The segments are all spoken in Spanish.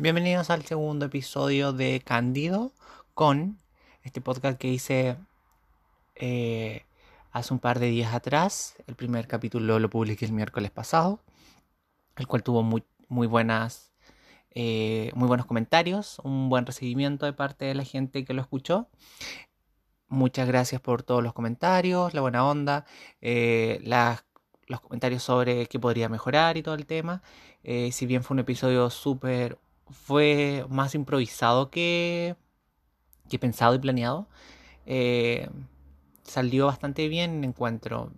Bienvenidos al segundo episodio de Cándido con este podcast que hice eh, hace un par de días atrás. El primer capítulo lo publiqué el miércoles pasado, el cual tuvo muy, muy buenas, eh, muy buenos comentarios, un buen recibimiento de parte de la gente que lo escuchó. Muchas gracias por todos los comentarios, la buena onda, eh, los comentarios sobre qué podría mejorar y todo el tema. si bien fue un episodio súper fue más improvisado que, que pensado y planeado. Eh, salió bastante bien, encuentro.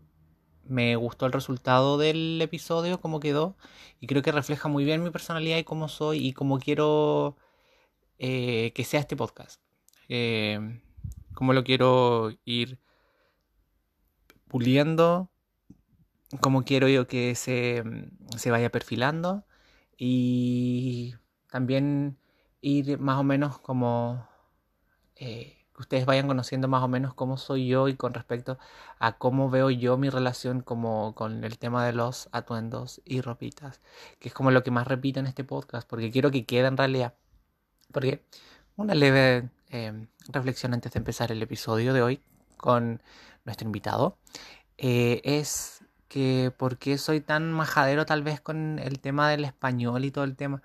Me gustó el resultado del episodio, cómo quedó, y creo que refleja muy bien mi personalidad y cómo soy y cómo quiero eh, que sea este podcast. Eh, cómo lo quiero ir puliendo, cómo quiero yo que se, se vaya perfilando y también ir más o menos como eh, que ustedes vayan conociendo más o menos cómo soy yo y con respecto a cómo veo yo mi relación como con el tema de los atuendos y ropitas, que es como lo que más repito en este podcast, porque quiero que quede en realidad. Porque una leve em, reflexión antes de empezar el episodio de hoy con nuestro invitado eh, es que por qué soy tan majadero tal vez con el tema del español y todo el tema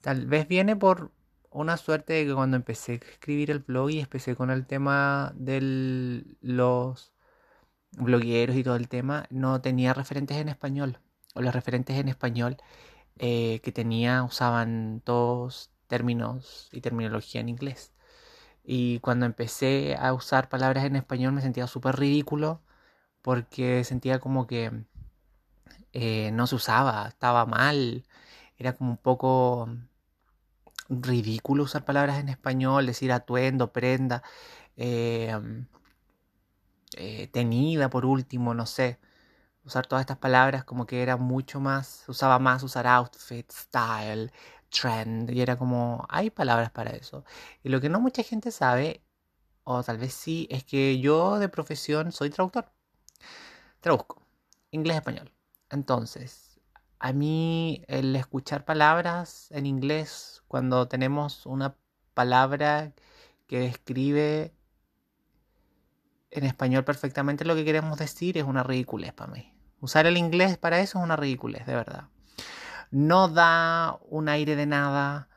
Tal vez viene por una suerte de que cuando empecé a escribir el blog y empecé con el tema de los blogueros y todo el tema, no tenía referentes en español. O los referentes en español eh, que tenía usaban todos términos y terminología en inglés. Y cuando empecé a usar palabras en español me sentía súper ridículo porque sentía como que eh, no se usaba, estaba mal, era como un poco ridículo usar palabras en español, decir atuendo, prenda, em, eh, tenida por último, no sé. Usar todas estas palabras como que era mucho más, usaba más usar outfit, style, trend, y era como, hay palabras para eso. Y lo que no mucha gente sabe, o tal vez sí, es que yo de profesión soy traductor. Traduzco, inglés-español. Entonces, a mí el escuchar palabras en inglés cuando tenemos una palabra que describe en español perfectamente lo que queremos decir es una ridiculez para mí. Usar el inglés para eso es una ridiculez, de verdad. No da un aire de nada,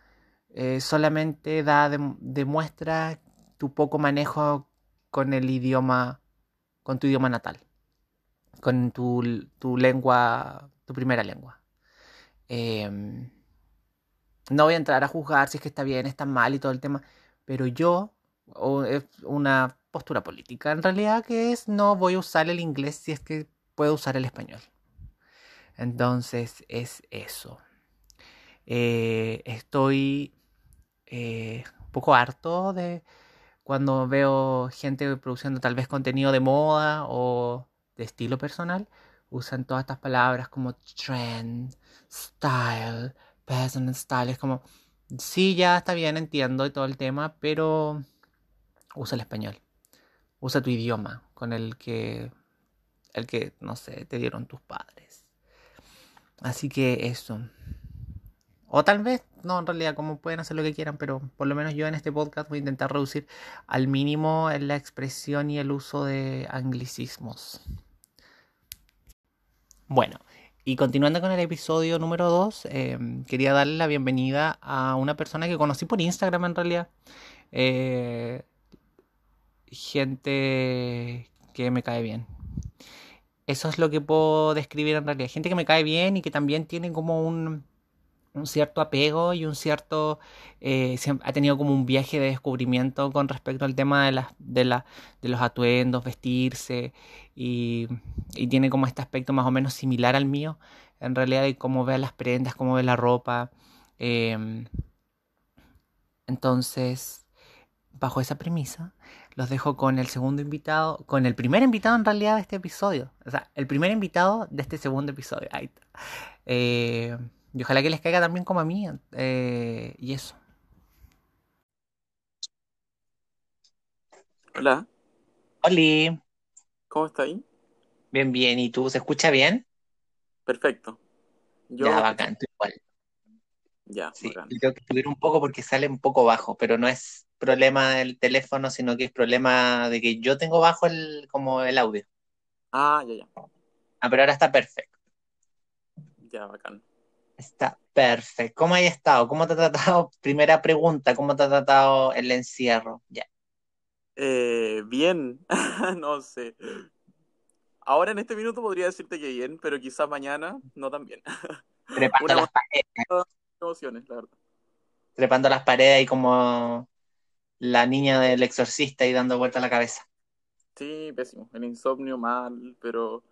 eh, solamente da demuestra tu poco manejo con el idioma, con tu idioma natal, con tu, tu lengua, tu primera lengua. Eh, no voy a entrar a juzgar si es que está bien, está mal y todo el tema, pero yo, es una postura política en realidad, que es no voy a usar el inglés si es que puedo usar el español. Entonces es eso. Eh, estoy eh, un poco harto de cuando veo gente produciendo tal vez contenido de moda o de estilo personal, usan todas estas palabras como trend, style, Peasant Style. Es como, sí, ya está bien, entiendo todo el tema, pero usa el español. Usa tu idioma con el que, el que, no sé, te dieron tus padres. Así que eso. O tal vez, no, en realidad, como pueden hacer lo que quieran, pero por lo menos yo en este podcast voy a intentar reducir al mínimo la expresión y el uso de anglicismos. Bueno, y continuando con el episodio número 2, em, quería darle la bienvenida a una persona que conocí por Instagram en realidad. Eh, gente que me cae bien. Eso es lo que puedo describir en realidad. Gente que me cae bien y que también tiene como un, un cierto apego y un cierto eh, ha tenido como un viaje de descubrimiento con respecto al tema de las de, la, de los atuendos vestirse y, tiene como este aspecto más o menos similar al mío en realidad de cómo ve las prendas cómo ve la ropa em, entonces bajo esa premisa los dejo con el segundo invitado con el primer invitado en realidad de este episodio. O sea el primer invitado de este segundo episodio. Ahí está. Eh, y ojalá que les caiga también como a mí. Eh, y eso. Hola, Oli, ¿cómo está ahí? bien, bien. ¿Y tú? ¿Se escucha bien? Perfecto. Ya, bacán, tú igual. Ya, Sí, bacán. tengo que subir un poco porque sale un poco bajo, pero no es problema del teléfono, sino que es problema de que yo tengo bajo el, como el audio. Ah, ya, ya. Ah, pero ahora está perfecto. Ya, bacán. Está perfecto. ¿Cómo has estado? ¿Cómo te ha tratado? Primera pregunta, ¿cómo te ha tratado el encierro? Ya. Eh, bien, no sé. Ahora en este minuto podría decirte que bien, pero quizás mañana no tan bien. Trepando Una las paredes, emociones, la verdad. trepando las paredes ahí como la niña del exorcista y dando vuelta la cabeza. Sí, pésimo. El insomnio mal, pero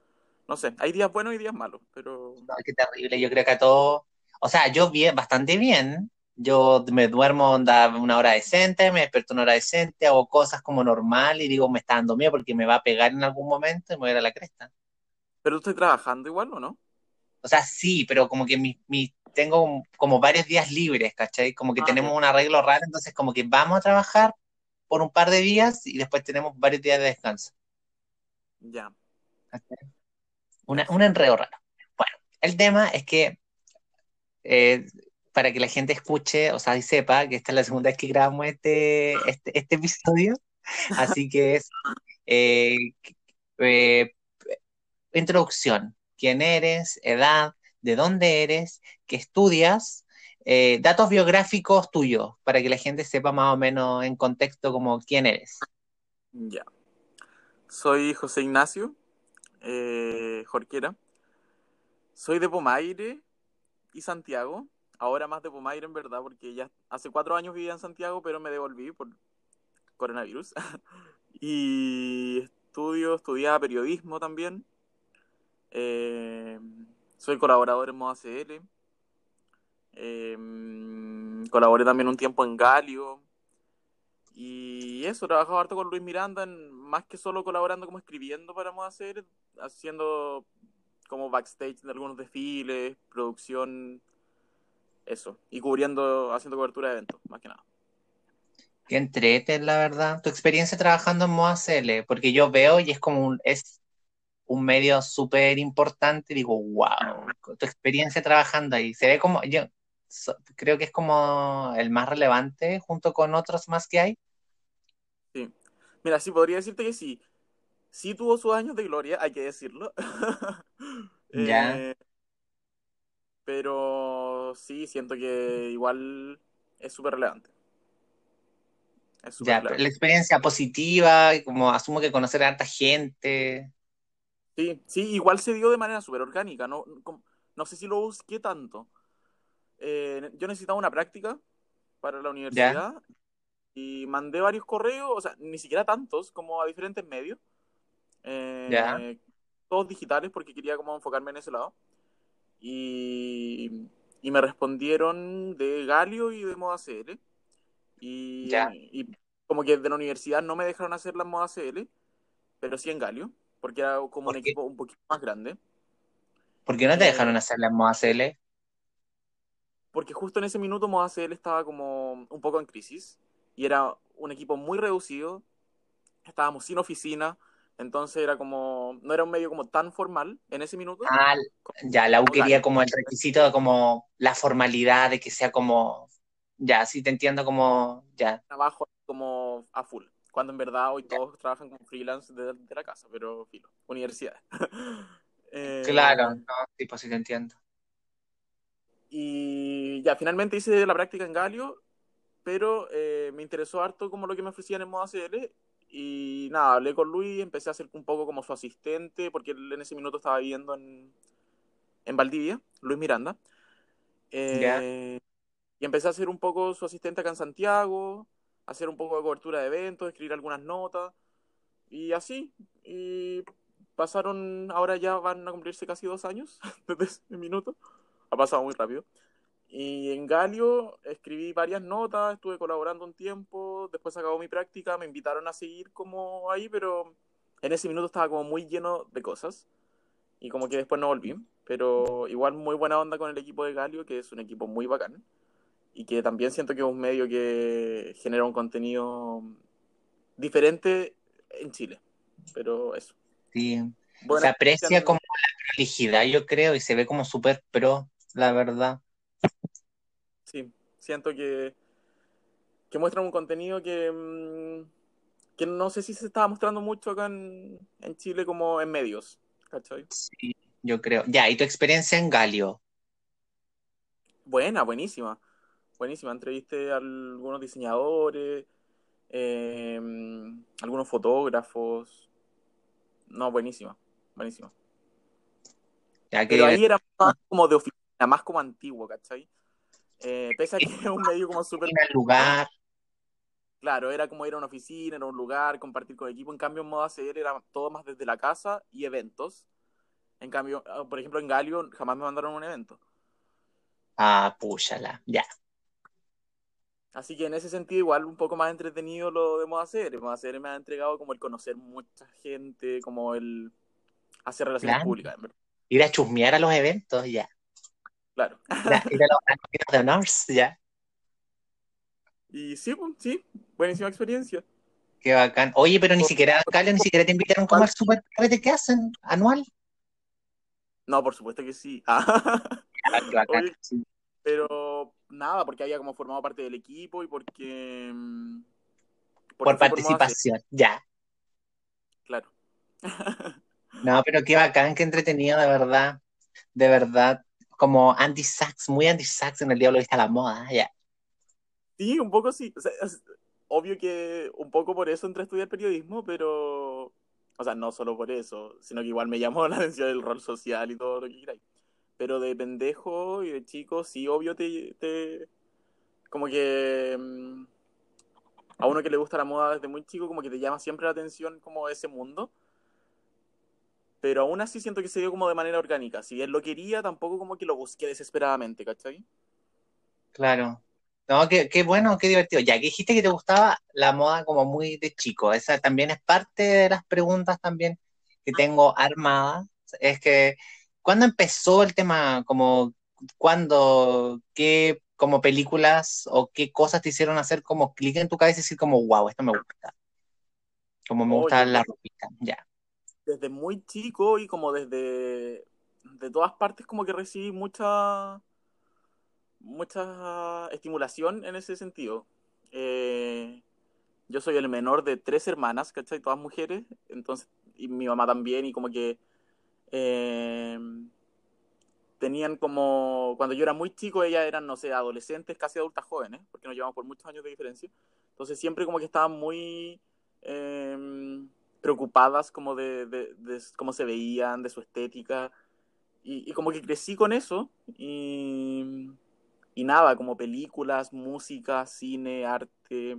no sé. Hay días buenos y días malos, pero No, qué terrible. Yo creo que a todos, o sea, yo bien, bastante bien. Yo me duermo onda, una hora decente, me despierto una hora decente, hago cosas como normal y digo, me está dando miedo porque me va a pegar en algún momento y me voy a ir a la cresta. pero estás trabajando igual, ¿o no? O sea, sí, pero como que mi, mi- tengo como varios días libres, ¿cachai? Como que Ah, tenemos un arreglo raro, entonces como que vamos a trabajar por un par de días y después tenemos varios días de descanso. Ya, ¿cachai? Una, un enredo raro. Bueno, el tema es que eh, para que la gente escuche, o sea, y sepa que esta es la segunda vez que grabamos este, este, este episodio, así que es eh, eh, introducción, quién eres, edad, de dónde eres, qué estudias, eh, datos biográficos tuyos, para que la gente sepa más o menos en contexto como quién eres. Ya. Soy José Ignacio eh, Jorquera. Soy de Pomaire y Santiago. Ahora más de Pomaire en verdad, porque ya hace cuatro años vivía en Santiago, pero me devolví por coronavirus. y estudio, estudiaba periodismo también. Eh, soy colaborador en Moda CL. Eh, colaboré también un tiempo en Galio. Y eso, trabajaba harto con Luis Miranda, en- más que solo colaborando como escribiendo para CL, haciendo como backstage de algunos desfiles, producción, eso. Y cubriendo, haciendo cobertura de eventos, más que nada. Qué entrete, la verdad. Tu experiencia trabajando en Moda CL, porque yo veo y es como un, es un medio súper importante, digo, wow, tu experiencia trabajando ahí. Se ve como, yo creo que es como el más relevante junto con otros más que hay. Mira, sí, podría decirte que sí. Sí tuvo sus años de gloria, hay que decirlo. Ya, Eh, pero sí, siento que igual es súper relevante. Es súper ya, pero la relevante. experiencia positiva, como asumo que conocer a harta gente. Sí, sí, igual se dio de manera súper orgánica. No, no sé si lo busqué tanto. Eh, yo necesitaba una práctica para la universidad y mandé varios correos, o sea, ni siquiera tantos, como a diferentes medios, eh, todos digitales porque quería como enfocarme en ese lado. Y, y me respondieron de Galio y de Moda CL. Y, ya. y como que de la universidad no me dejaron hacer la Moda CL, pero sí en Galio, porque era como un ¿Por qué? equipo un poquito más grande. ¿Por qué no te Eh, dejaron hacer la Moda CL? porque justo en ese minuto Moda CL estaba como un poco en crisis y era un equipo muy reducido, estábamos sin oficina, entonces era como, no era un medio como tan formal en ese minuto Ah, ya, la U quería como el requisito, de como la formalidad de que sea como, ya, sí te entiendo como, ya, Trabajo como a full, cuando en verdad hoy ya. todos trabajan como freelance de, de la casa, pero filo, universidades. Claro, Eh, no, sí, pues sí te entiendo. y ya, finalmente hice la práctica en Galio, pero eh, me interesó harto como lo que me ofrecían en Moda CL. Y nada, hablé con Luis, empecé a ser un poco como su asistente, porque él en ese minuto estaba viviendo en, en Valdivia, Luis Miranda. Eh, y empecé a ser un poco su asistente acá en Santiago, hacer un poco de cobertura de eventos, escribir algunas notas, y así. Y pasaron, ahora ya van a cumplirse casi dos años desde ese minuto. Ha pasado muy rápido. Y en Galio escribí varias notas, estuve colaborando un tiempo, después acabó mi práctica, me invitaron a seguir como ahí, pero en ese minuto estaba como muy lleno de cosas y como que después no volví. Pero igual muy buena onda con el equipo de Galio, que es un equipo muy bacán y que también siento que es un medio que genera un contenido diferente en Chile. Pero eso. sí. Buena Se aprecia como la prolijidad, yo creo, y se ve como súper pro, la verdad. Siento que, que muestran un contenido que, mm, que no sé si se estaba mostrando mucho acá en, en Chile como en medios. ¿Cachai? Sí, yo creo. Ya, ¿y tu experiencia en Galio? Buena, buenísima. Buenísima. Entrevisté a algunos diseñadores, eh, algunos fotógrafos. No, buenísima, buenísima. Ya que Pero ahí era más como de oficina, más como antiguo, ¿cachai? Eh, pese a que es un medio como súper... el lugar. Claro, era como ir a una oficina, era un lugar, compartir con equipo. En cambio, en modo ACR era todo más desde la casa y eventos. En cambio, ah, por ejemplo, en Galio jamás me mandaron a un evento. Ah, púchala, ya. Así que en ese sentido, igual un poco más entretenido lo de modo ACR. Modo ACR me ha entregado como el conocer mucha gente, como el hacer relaciones Claro. públicas. Ir a chusmear a los eventos, ya. Claro. Ya, Ir a los de honors, ya. Y sí, sí, buenísima experiencia. Qué bacán. Oye, pero ni siquiera, Galio, ni siquiera te invitaron como al super que hacen anual. No, por supuesto que sí. Ah, Ah, qué bacán. Oye. sí. Pero nada, porque había como formado parte del equipo y porque... mm, Por participación, ya. Claro. No, pero qué bacán, qué entretenido, de verdad. De verdad. Como Andy Sachs, muy Andy Sachs en el Diablo Vista a la Moda, ya. Sí, un poco sí. O sea, obvio que un poco por eso entré a estudiar periodismo, pero... O sea, no solo por eso, sino que igual me llamó la atención el rol social y todo lo que queráis. Pero de pendejo y de chico, sí, obvio te... te como que... mm, a uno que le gusta la moda desde muy chico, como que te llama siempre la atención como ese mundo. Pero aún así siento que se dio como de manera orgánica. Si bien lo quería, tampoco como que lo busqué desesperadamente, ¿cachai? Claro. No, qué, qué bueno, qué divertido. Ya que dijiste que te gustaba la moda como muy de chico, esa también es parte de las preguntas también que tengo armadas. Es que, ¿cuándo empezó el tema? Como, ¿cuándo, qué, como películas o qué cosas te hicieron hacer como clic en tu cabeza y decir como, wow, esto me gusta? Como me gusta Oye, la ropita, ya. Desde muy chico y como desde de todas partes como que recibí mucha mucha estimulación en ese sentido. Eh, yo soy el menor de tres hermanas, ¿cachai? Todas mujeres, entonces, y mi mamá también, y como que eh, tenían como, cuando yo era muy chico, ellas eran, no sé, adolescentes, casi adultas jóvenes, porque nos llevamos por muchos años de diferencia. Entonces siempre como que estaban muy eh, preocupadas como de, de, de cómo se veían, de su estética. Y, y como que crecí con eso. Y, y nada, como películas, música, cine, arte,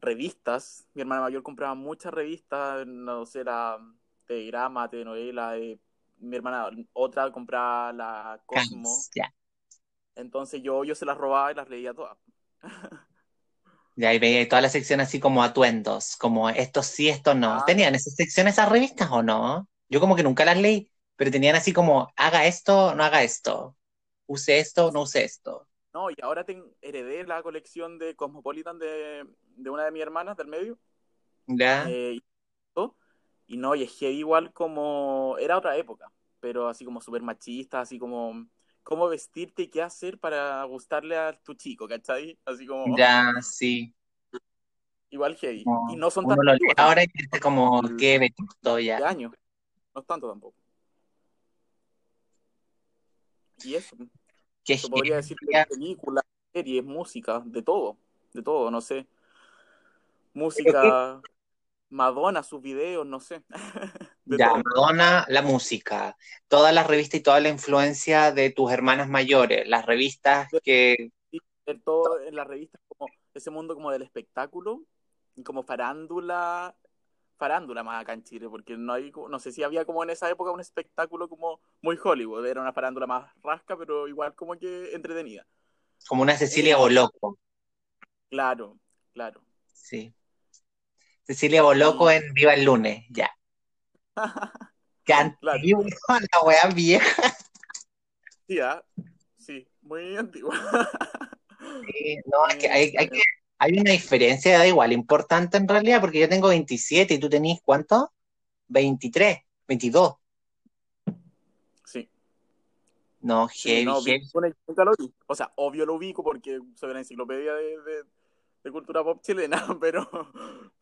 revistas. Mi hermana mayor compraba muchas revistas, no sé, era de drama, telenovela. eh, mi hermana otra compraba la Cosmo. Entonces yo, yo se las robaba y las leía todas. Y veía toda la sección así como atuendos, como esto sí, esto no. Ah. ¿Tenían esas secciones esas revistas o no? Yo como que nunca las leí, pero tenían así como, haga esto, no haga esto. Use esto, no use esto. No, y ahora heredé la colección de Cosmopolitan de, de una de mis hermanas del medio. ¿Ya? Eh, y, no, y es heavy igual como... Era otra época, pero así como súper machista, así como... Cómo vestirte y qué hacer para gustarle a tu chico, ¿cachai? Así como... Ya, sí. Igual heavy. No, Y no son tan lo ahora dice como, qué vetusto de ya. años. No es tanto tampoco. Y eso, Qué se podría decir de películas, series, música, de todo, de todo, no sé. Música, Madonna, sus videos, no sé. De Ya, todo. Madonna, la música, todas las revistas y toda la influencia de tus hermanas mayores, las revistas que, todo en las revistas como ese mundo como del espectáculo y como farándula farándula más acá en Chile porque no hay no sé si había como en esa época un espectáculo como muy Hollywood era una farándula más rasca pero igual como que entretenida como una Cecilia Eh, Boloco, claro claro sí. Cecilia Boloco en Viva el Lunes, ya. Qué Claro. antiguo, la weá vieja. sí ¿ah? sí muy antigua Sí, no, es que hay, hay, que- hay una diferencia de edad igual importante en realidad, porque yo tengo 27 y tú tenés ¿cuánto? 23, 22. sí No, Sí, heavy, no, heavy. Fone nunca lo vi. O sea, obvio lo ubico porque soy una enciclopedia de, de- de cultura pop chilena, pero,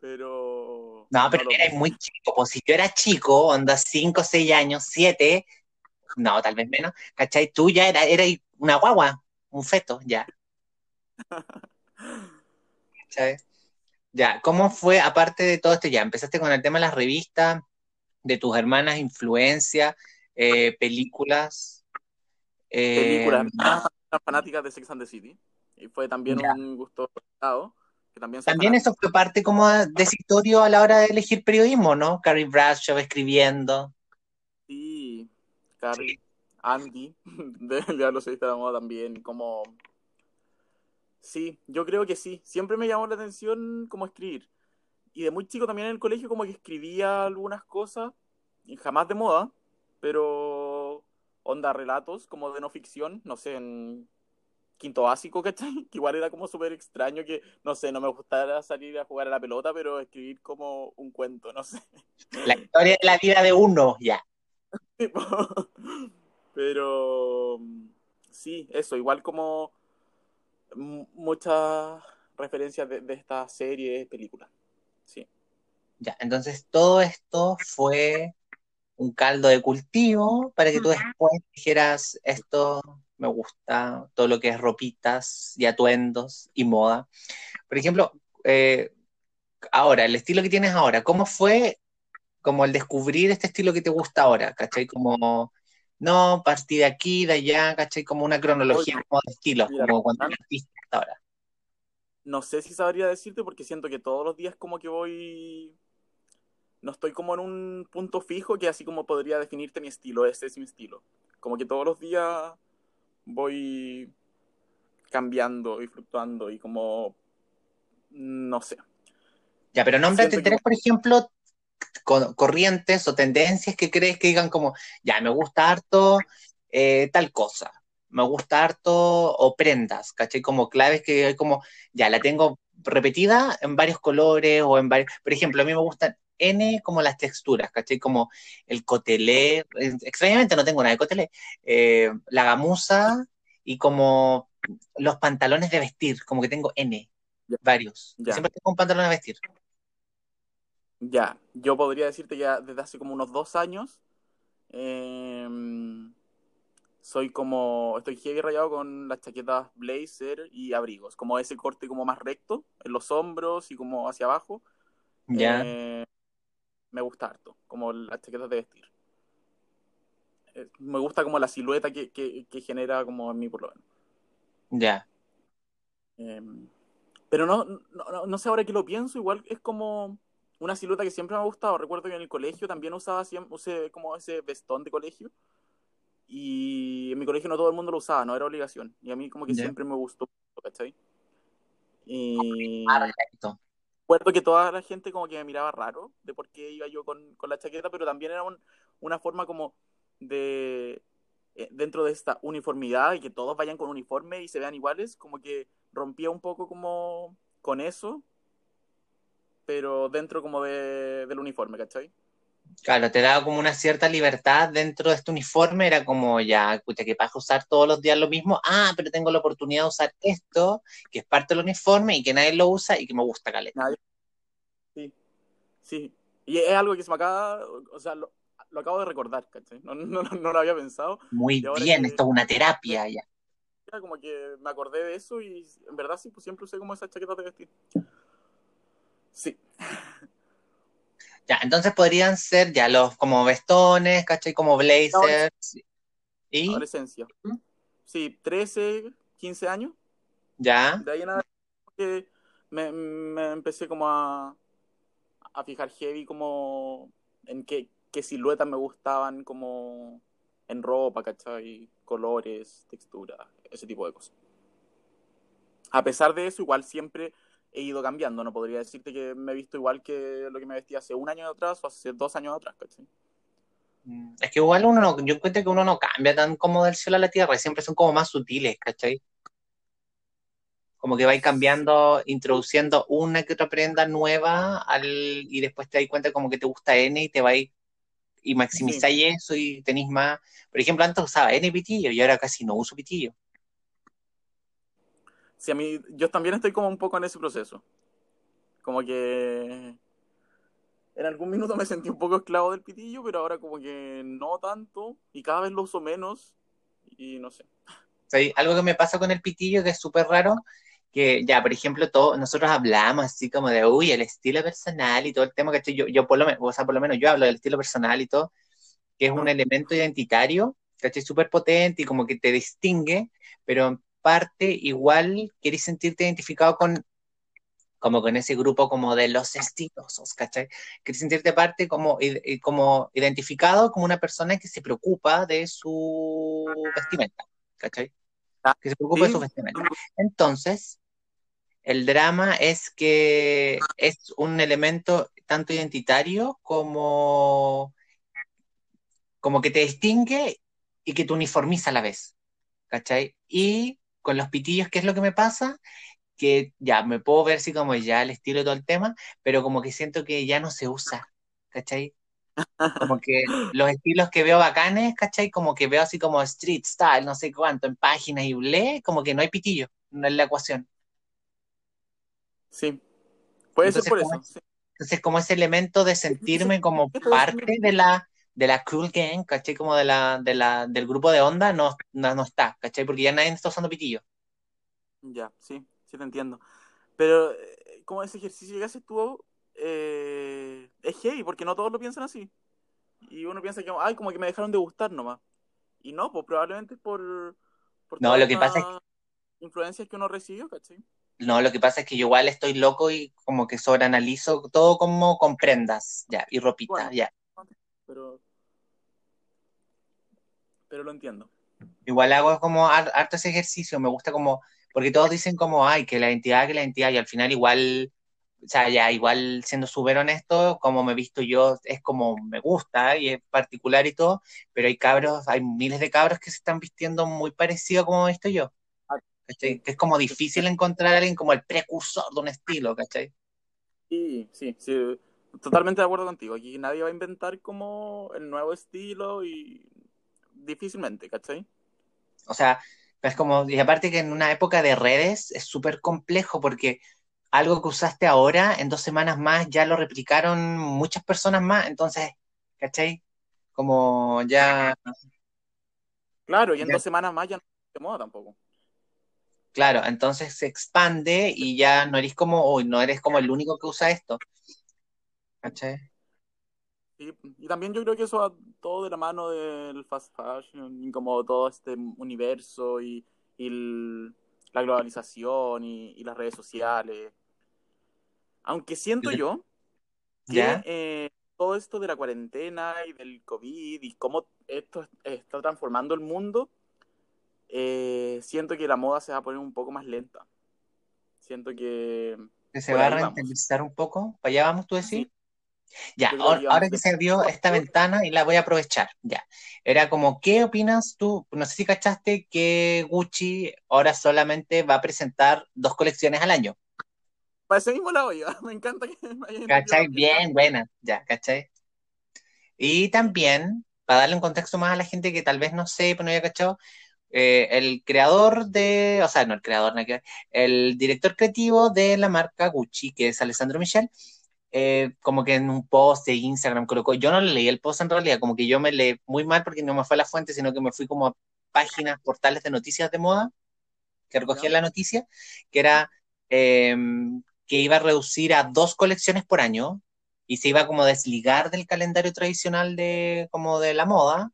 pero No, no pero lo eres muy chico. Pues si yo era chico, onda 5, 6 años, 7, no, tal vez menos, ¿cachai? Tú ya era, eras una guagua, un feto, ya. ¿cachai? Ya, ¿cómo fue, aparte de todo esto, ya, empezaste con el tema de las revistas, de tus hermanas, influencia, eh, películas, eh, Películas, eran fanáticas de Sex and the City. Y fue también ya. un gusto que también También eso fue parte como de ese historia a la hora de elegir periodismo, ¿no? Carrie Bradshaw escribiendo. Sí, Carrie, Andy, de Diablo a la moda también, como... Sí, yo creo que sí. Siempre me llamó la atención como escribir. Y de muy chico también en el colegio como que escribía algunas cosas, y jamás de moda, pero onda relatos como de no ficción, no sé, en quinto básico, ¿cachai? Que igual era como súper extraño que, no sé, no me gustara salir a jugar a la pelota, pero escribir como un cuento, no sé. La historia de la vida de uno, ya. Pero sí, eso, igual como muchas referencias de, de esta serie, película. Sí. Ya, entonces todo esto fue un caldo de cultivo para que tú después dijeras esto me gusta, todo lo que es ropitas y atuendos y moda. Por ejemplo, eh, ahora, el estilo que tienes ahora, ¿cómo fue como el descubrir este estilo que te gusta ahora? ¿Cachai? Como, no, partí de aquí, de allá, ¿cachai? Como una cronología como de estilos, Mira, como cuando ahora. No sé si sabría decirte porque siento que todos los días como que voy... No estoy como en un punto fijo que así como podría definirte mi estilo, ese es mi estilo. Como que todos los días voy cambiando y fluctuando y como... No sé. Ya, pero nómbrate que- tres, por ejemplo, co- corrientes o tendencias que crees que digan como, ya, me gusta harto eh, tal cosa, me gusta harto, o prendas, ¿cachai? Como claves que hay como, ya, la tengo repetida en varios colores o en varios, por ejemplo, a mí me gustan N como las texturas, ¿cachai? Como el cotelé, extrañamente no tengo nada de cotelé, eh, la gamuza y como los pantalones de vestir, como que tengo N, Ya. varios. Ya. Siempre tengo un pantalón de vestir. Ya, yo podría decirte que ya desde hace como unos dos años eh, soy como, estoy heavy rayado con las chaquetas blazer y abrigos, como ese corte como más recto en los hombros y como hacia abajo. Ya. Eh, me gusta harto, como las chaquetas de vestir. Eh, me gusta como la silueta que, que, que genera como en mí por lo menos. Ya. Eh, pero no, no, no- sé ahora que lo pienso, igual es como una silueta que siempre me ha gustado. Recuerdo que en el colegio también usaba siempre, usé como ese vestón de colegio. Y en mi colegio no todo el mundo lo usaba, no era obligación. Y a mí como que siempre me gustó, ¿cachai? Y Perfecto. Recuerdo que toda la gente como que me miraba raro de por qué iba yo con, con la chaqueta, pero también era un- una forma como de, eh, dentro de esta uniformidad y que todos vayan con uniforme y se vean iguales, como que rompía un poco como con eso, pero dentro como de, del uniforme, ¿cachai? Claro, te daba como una cierta libertad dentro de este uniforme, era como ya, escucha, que vas a usar todos los días lo mismo, ah, pero tengo la oportunidad de usar esto, que es parte del uniforme y que nadie lo usa y que me gusta caleta. Nadie- Sí, sí. Y es algo que se me acaba, o sea, lo, lo acabo de recordar, ¿cachai? No, no, no lo había pensado. Muy bien, que- esto es una terapia ya. Como que me acordé de eso y en verdad sí, pues siempre usé como esas chaquetas de vestir. Sí, Ya, entonces podrían ser ya los como vestones, ¿cachai? Como blazers. Y adolescencia. Sí, 13, 15 años. ya, De ahí en adelante que me, me empecé como a, a fijar heavy como en qué, qué siluetas me gustaban como en ropa, ¿cachai? Colores, textura, ese tipo de cosas. A pesar de eso, igual siempre he ido cambiando. No podría decirte que me he visto igual que lo que me vestía hace un año atrás o hace dos años atrás, ¿cachai? Mm, es que igual uno no, yo encuentro que uno no cambia tan como del cielo a la tierra, siempre son como más sutiles, ¿cachai? Como que vais cambiando, introduciendo una que otra prenda nueva al, y después te das cuenta como que te gusta N y te vais y maximizáis eso y tenéis más. Por ejemplo, antes usaba N pitillo y ahora casi no uso pitillo. Sí, a mí, yo también estoy como un poco en ese proceso. Como que en algún minuto me sentí un poco esclavo del pitillo, pero ahora como que no tanto y cada vez lo uso menos y no sé. algo que me pasa con el pitillo que es súper raro, que ya, por ejemplo, todo, nosotros hablamos así como de, uy, el estilo personal y todo el tema, que Yo, yo por lo menos, o sea, por lo menos yo hablo del estilo personal y todo, que es un elemento identitario, ¿cachai? Súper potente y como que te distingue, pero parte igual querés sentirte identificado con como con ese grupo como de los estilosos, ¿cachai? Que sentirte parte como, como identificado como una persona que se preocupa de su vestimenta, ¿cachai? Ah, que se preocupa de su vestimenta. Entonces, el drama es que es un elemento tanto identitario como, como que te distingue y que te uniformiza a la vez, ¿cachai? Y con los pitillos, ¿qué es lo que me pasa? que ya me puedo ver así como ya el estilo y todo el tema, pero como que siento que ya no se usa, ¿cachai? Como que los estilos que veo bacanes, ¿cachai? Como que veo así como street style, no sé cuánto, en páginas y ble, como que no hay pitillo, no es la ecuación. Sí, puede ser por eso. Entonces, como ese elemento de sentirme como parte de la, de la cool gang, ¿cachai? Como de la, de la, del grupo de onda, no, no, no está, ¿cachai? Porque ya nadie está usando pitillo. Ya, sí sí te entiendo. Pero, eh, como ese ejercicio que haces tú, eh, es heavy, porque no todos lo piensan así. Y uno piensa que, ay, como que me dejaron de gustar nomás. Y no, pues probablemente es por, no, lo que pasa es influencias que uno recibió, ¿cachai? No, lo que pasa es que yo igual estoy loco y como que sobreanalizo todo como con prendas, ya, y ropita, ya. Pero, pero lo entiendo. Igual hago como harto ese ejercicio, me gusta como porque todos dicen como, ay, que la entidad, que la entidad, y al final igual, o sea, ya igual siendo súper honesto, como me he visto yo, es como me gusta y es particular y todo, pero hay cabros, hay miles de cabros que se están vistiendo muy parecido a como he visto yo. Que es como difícil encontrar a alguien como el precursor de un estilo, ¿cachai? Sí, sí, sí, totalmente de acuerdo contigo. Aquí nadie va a inventar como el nuevo estilo y difícilmente, ¿cachai? O sea, es como, y aparte que en una época de redes es súper complejo porque algo que usaste ahora, en dos semanas más ya lo replicaron muchas personas más, entonces, ¿cachai? Como ya... Claro, y en dos semanas más ya no de moda tampoco. Claro, entonces se expande y ya no eres como, no eres como el único que usa esto. ¿Cachai? y también yo creo que eso todo de la mano del fast fashion y como todo este universo y, la globalización y, las redes sociales. Aunque siento yo que eh, todo esto de la cuarentena y del COVID y cómo esto está transformando el mundo, eh, siento que la moda se va a poner un poco más lenta. Siento que... se va a rentabilizar un poco. ¿Para allá vamos tú decir? Ya, ahora, que se abrió esta ventana y la voy a aprovechar, ya. Era como, ¿qué opinas tú? No sé si cachaste que Gucci ahora solamente va a presentar dos colecciones al año. Para ese mismo lado yo, me encanta que me ¿Cachai? Bien, buena, ya, ¿cachai? Y también, para darle un contexto más a la gente que tal vez no sepa, no haya cachado, eh, el creador de, o sea, no el creador, no, el director creativo de la marca Gucci, que es Alessandro Michel, eh, como que en un post de Instagram colocó, yo no leí el post en realidad, como que yo me leí muy mal porque no me fue a la fuente, sino que me fui como a páginas, portales de noticias de moda, que recogían la noticia, que era em, que iba a reducir a dos colecciones por año y se iba como a desligar del calendario tradicional de como de la moda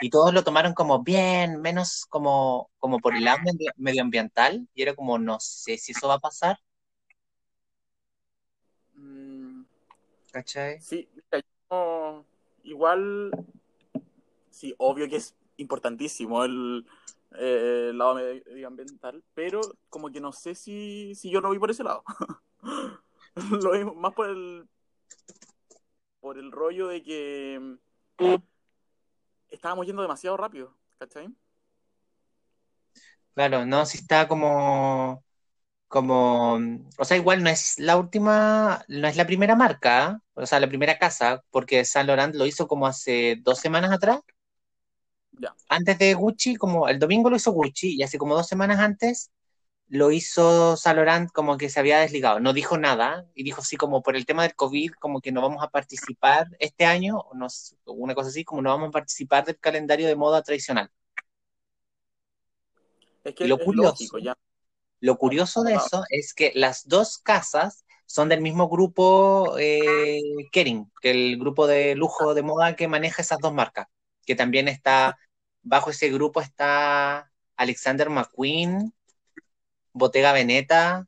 y todos lo tomaron como bien, menos como, como por el lado medioambiental y era como no sé si eso va a pasar ¿Cachai? Sí, igual, sí, obvio que es importantísimo el, eh, lado medioambiental, pero como que no sé si, si yo lo vi por ese lado. lo vi más por el, por el rollo de que estábamos yendo demasiado rápido, ¿cachai? Claro, no, si está como como, o sea, igual no es la última, no es la primera marca, o sea, la primera casa, porque Saint Laurent lo hizo como hace dos semanas atrás. Ya. Antes de Gucci, como el domingo lo hizo Gucci y hace como dos semanas antes lo hizo Saint Laurent como que se había desligado. No dijo nada y dijo así como por el tema del COVID, como que no vamos a participar este año, o no, una cosa así, como no vamos a participar del calendario de moda tradicional. Es que Y lo es curioso- lógico, ya. Lo curioso de eso es que las dos casas son del mismo grupo eh, Kering, que el grupo de lujo de moda que maneja esas dos marcas, que también está, bajo ese grupo está Alexander McQueen, Bottega Veneta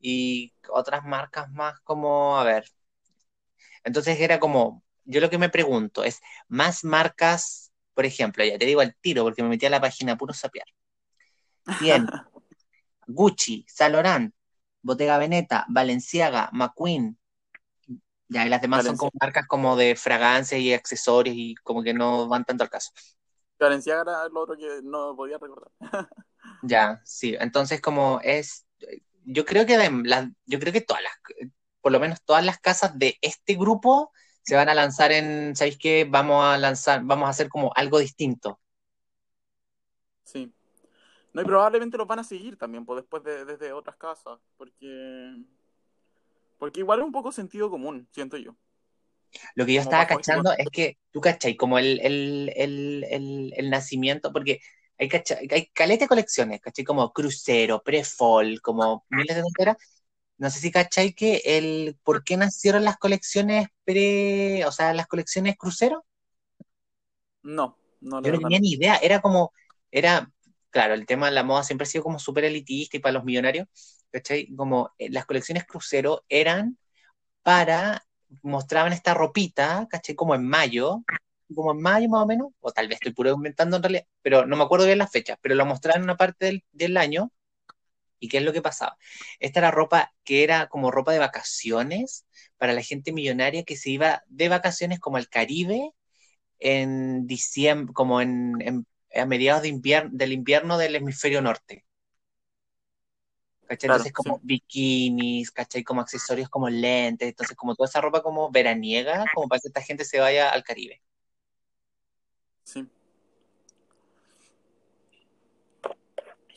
y otras marcas más como, a ver. Entonces era como, yo lo que me pregunto es, más marcas, por ejemplo, ya te digo al tiro porque me metí a la página puro sapear. Bien, Gucci, Saint Laurent, Bottega Veneta, Balenciaga, McQueen. Ya, y las demás son como marcas como de fragancias y accesorios y como que no van tanto al caso. Valenciaga era lo otro que no podía recordar. Ya, sí. Entonces como es, yo creo que las, yo creo que todas las, por lo menos todas las casas de este grupo se van a lanzar en, ¿sabéis qué? Vamos a lanzar, vamos a hacer como algo distinto. Sí. No, y probablemente los van a seguir también, pues después de, desde otras casas, porque porque igual es un poco sentido común, siento yo. Lo que yo Como estaba cachando es que, tú cachai, como el, el, el, el, nacimiento, porque hay, cacha- hay caleta de colecciones, cachai, como crucero, pre-fall, como miles de tonteras. No sé si cachai que el, ¿por qué nacieron las colecciones pre, o sea, las colecciones crucero? No, no, Yo no tenía ni idea, era como, era, claro, el tema de la moda siempre ha sido como súper elitista y para los millonarios, ¿cachai? Como eh, las colecciones crucero eran para, mostraban esta ropita, ¿cachai? Como en mayo, como en mayo más o menos, o tal vez estoy puro inventando en realidad, pero no me acuerdo bien las fechas, pero lo mostraban en una parte del, del año. ¿Y qué es lo que pasaba? Esta era ropa que era como ropa de vacaciones para la gente millonaria que se iba de vacaciones como al Caribe en diciembre, como en, en- a mediados de invierno, del invierno del hemisferio norte. ¿Cachai? Claro, Entonces como sí. bikinis, ¿cachai? Como accesorios como lentes, entonces como toda esa ropa como veraniega, como para que esta gente se vaya al Caribe. Sí.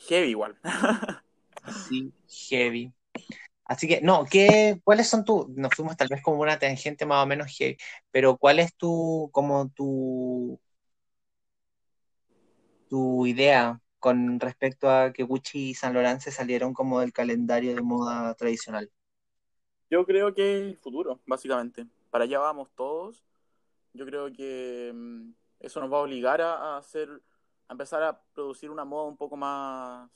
Heavy igual. Sí, heavy. Así que, no, ¿qué, cuáles son tus, nos fuimos tal vez como una tangente más o menos heavy, pero cuál es tu, como tu, tu idea con respecto a que Gucci y Saint Laurent se salieron como del calendario de moda tradicional? Yo creo que el futuro, básicamente. Para allá vamos todos. Yo creo que mm, eso nos va a obligar a, hacer, a empezar a producir una moda un poco más,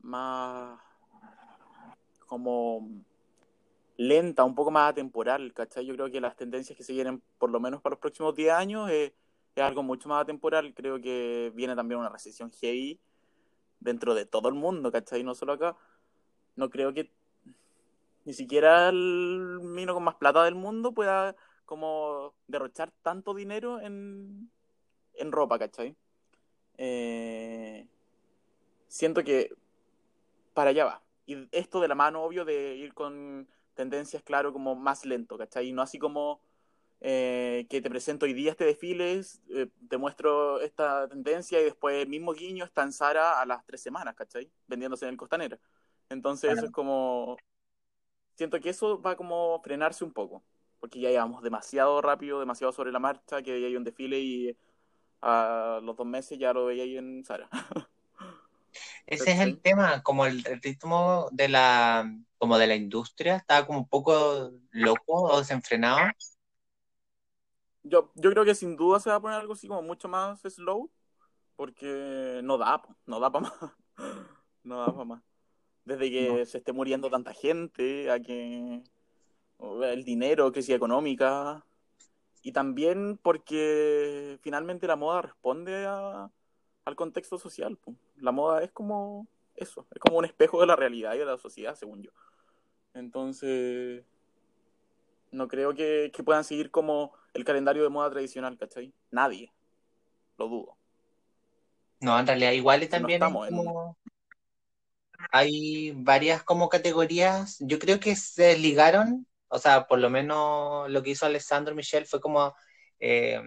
más como lenta, un poco más atemporal, ¿cachai? Yo creo que las tendencias que se vienen, por lo menos para los próximos 10 años, es algo mucho más atemporal. Creo que viene también una recesión heavy dentro de todo el mundo, ¿cachai? No solo acá. No creo que ni siquiera el mino con más plata del mundo pueda como derrochar tanto dinero en, en ropa, ¿cachai? Eh, siento que para allá va. Y esto de la mano, obvio, de ir con tendencias, claro, como más lento, ¿cachai? Y no así como eh, que te presento hoy día este desfile, eh, te muestro esta tendencia y después el mismo guiño está en Zara a las tres semanas, ¿cachai? Vendiéndose en el Costanera. Entonces eso es como... Siento que eso va como a frenarse un poco, porque ya íbamos demasiado rápido, demasiado sobre la marcha, que veía un desfile y a los dos meses ya lo veía ahí en Zara. Ese es el tema, como el, el ritmo de la, como de la industria, estaba como un poco loco o desenfrenado. Yo, yo creo que sin duda se va a poner algo así como mucho más slow, porque no da, no da para más. No da para más. Desde que No. se esté muriendo tanta gente, a que el dinero, crisis económica, y también porque finalmente la moda responde a, al contexto social. La moda es como eso, es como un espejo de la realidad y de la sociedad, según yo. Entonces, no creo que, que puedan seguir como el calendario de moda tradicional, ¿cachai? Nadie. Lo dudo. No, en realidad igual no también es estamos en- hay varias como categorías. Yo creo que se ligaron, o sea, por lo menos lo que hizo Alessandro Michel fue como eh,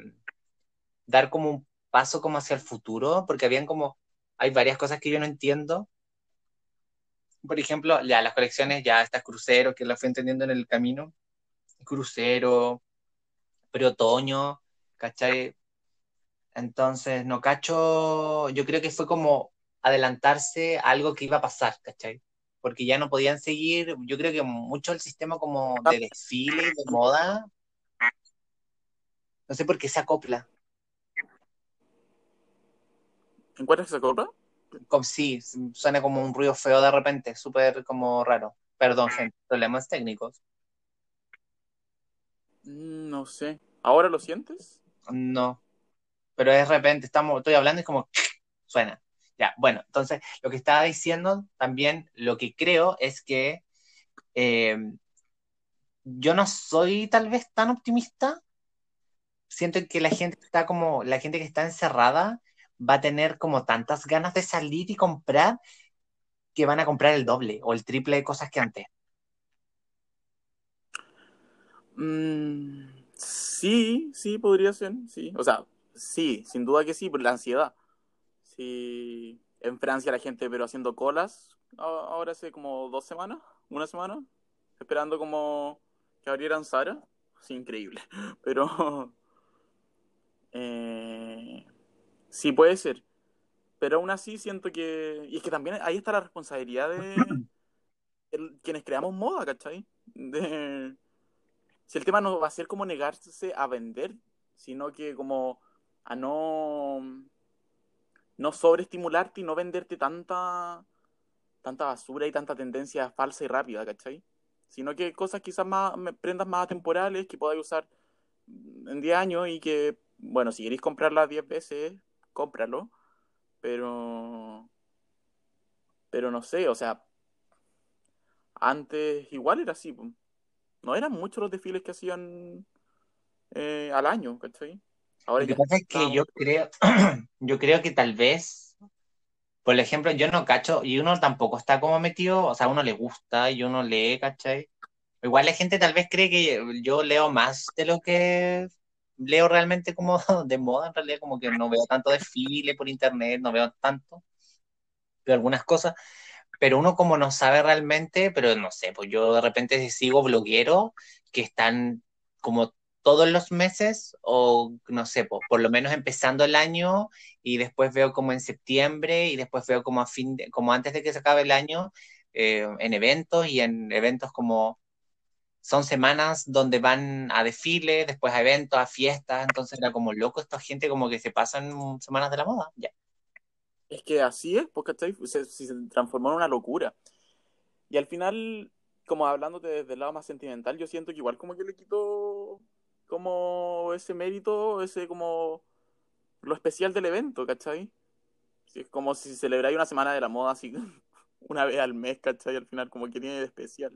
dar como un paso como hacia el futuro, porque habían como, hay varias cosas que yo no entiendo. Por ejemplo, ya las colecciones, ya estas cruceros que las fui entendiendo en el camino, crucero, pre-otoño, ¿cachai? Entonces, no cacho, yo creo que fue como adelantarse a algo que iba a pasar, ¿cachai? Porque ya no podían seguir, yo creo que mucho el sistema como de desfile, de moda, no sé por qué se acopla. ¿Encuentras que se acopla? Como, sí, suena como un ruido feo de repente, súper como raro. Perdón, gente, problemas técnicos. Mm, no sé. ¿Ahora lo sientes? No. Pero de repente estamos, estoy hablando y como suena. Ya, bueno, entonces lo que estaba diciendo también, lo que creo es que eh, yo no soy tal vez tan optimista. Siento que la gente está como, la gente que está encerrada va a tener como tantas ganas de salir y comprar que van a comprar el doble o el triple de cosas que antes. Mm, sí, sí, podría ser, sí. O sea, sí, sin duda que sí, por la ansiedad. Sí, en Francia la gente, pero haciendo colas, ahora hace como dos semanas, una semana, esperando como que abrieran Sara. Sí, increíble. Pero eh, sí puede ser. Pero aún así siento que... Y es que también ahí está la responsabilidad de quienes creamos moda, ¿cachai? De... Si el tema no va a ser como negarse a vender, sino que como a no no sobreestimularte y no venderte tanta tanta basura y tanta tendencia falsa y rápida, ¿cachai? Sino que cosas quizás más, prendas más temporales que podáis usar en 10 años y que, bueno, si queréis comprarlas 10 veces, cómpralo, pero, pero no sé, o sea, antes igual era así, no eran muchos los desfiles que hacían eh, al año, ¿cachai? Ahora Lo que pasa es que yo creo, yo creo que tal vez, por ejemplo, yo no cacho, y uno tampoco está como metido, o sea, a uno le gusta y uno lee, ¿cachai? Igual la gente tal vez cree que yo leo más de lo que leo realmente como de moda, en realidad como que no veo tanto desfile por internet, no veo tanto, veo algunas cosas, pero uno como no sabe realmente, pero no sé, pues yo de repente sigo blogueros que están como todos los meses o no sé, por, lo menos empezando el año y después veo como en septiembre y después veo como a fin de, como antes de que se acabe el año eh, en eventos y en eventos como son semanas donde van a desfiles, después a eventos, a fiestas, entonces era como loco esta gente como que se pasan semanas de la moda, ya. Es que así es, porque se, se transformó en una locura. Y al final, como hablándote desde el lado más sentimental, yo siento que igual como que le quito como ese mérito, ese como lo especial del evento, ¿cachai? Es como si celebráis una semana de la moda así una vez al mes, ¿cachai? Al final como que tiene de especial.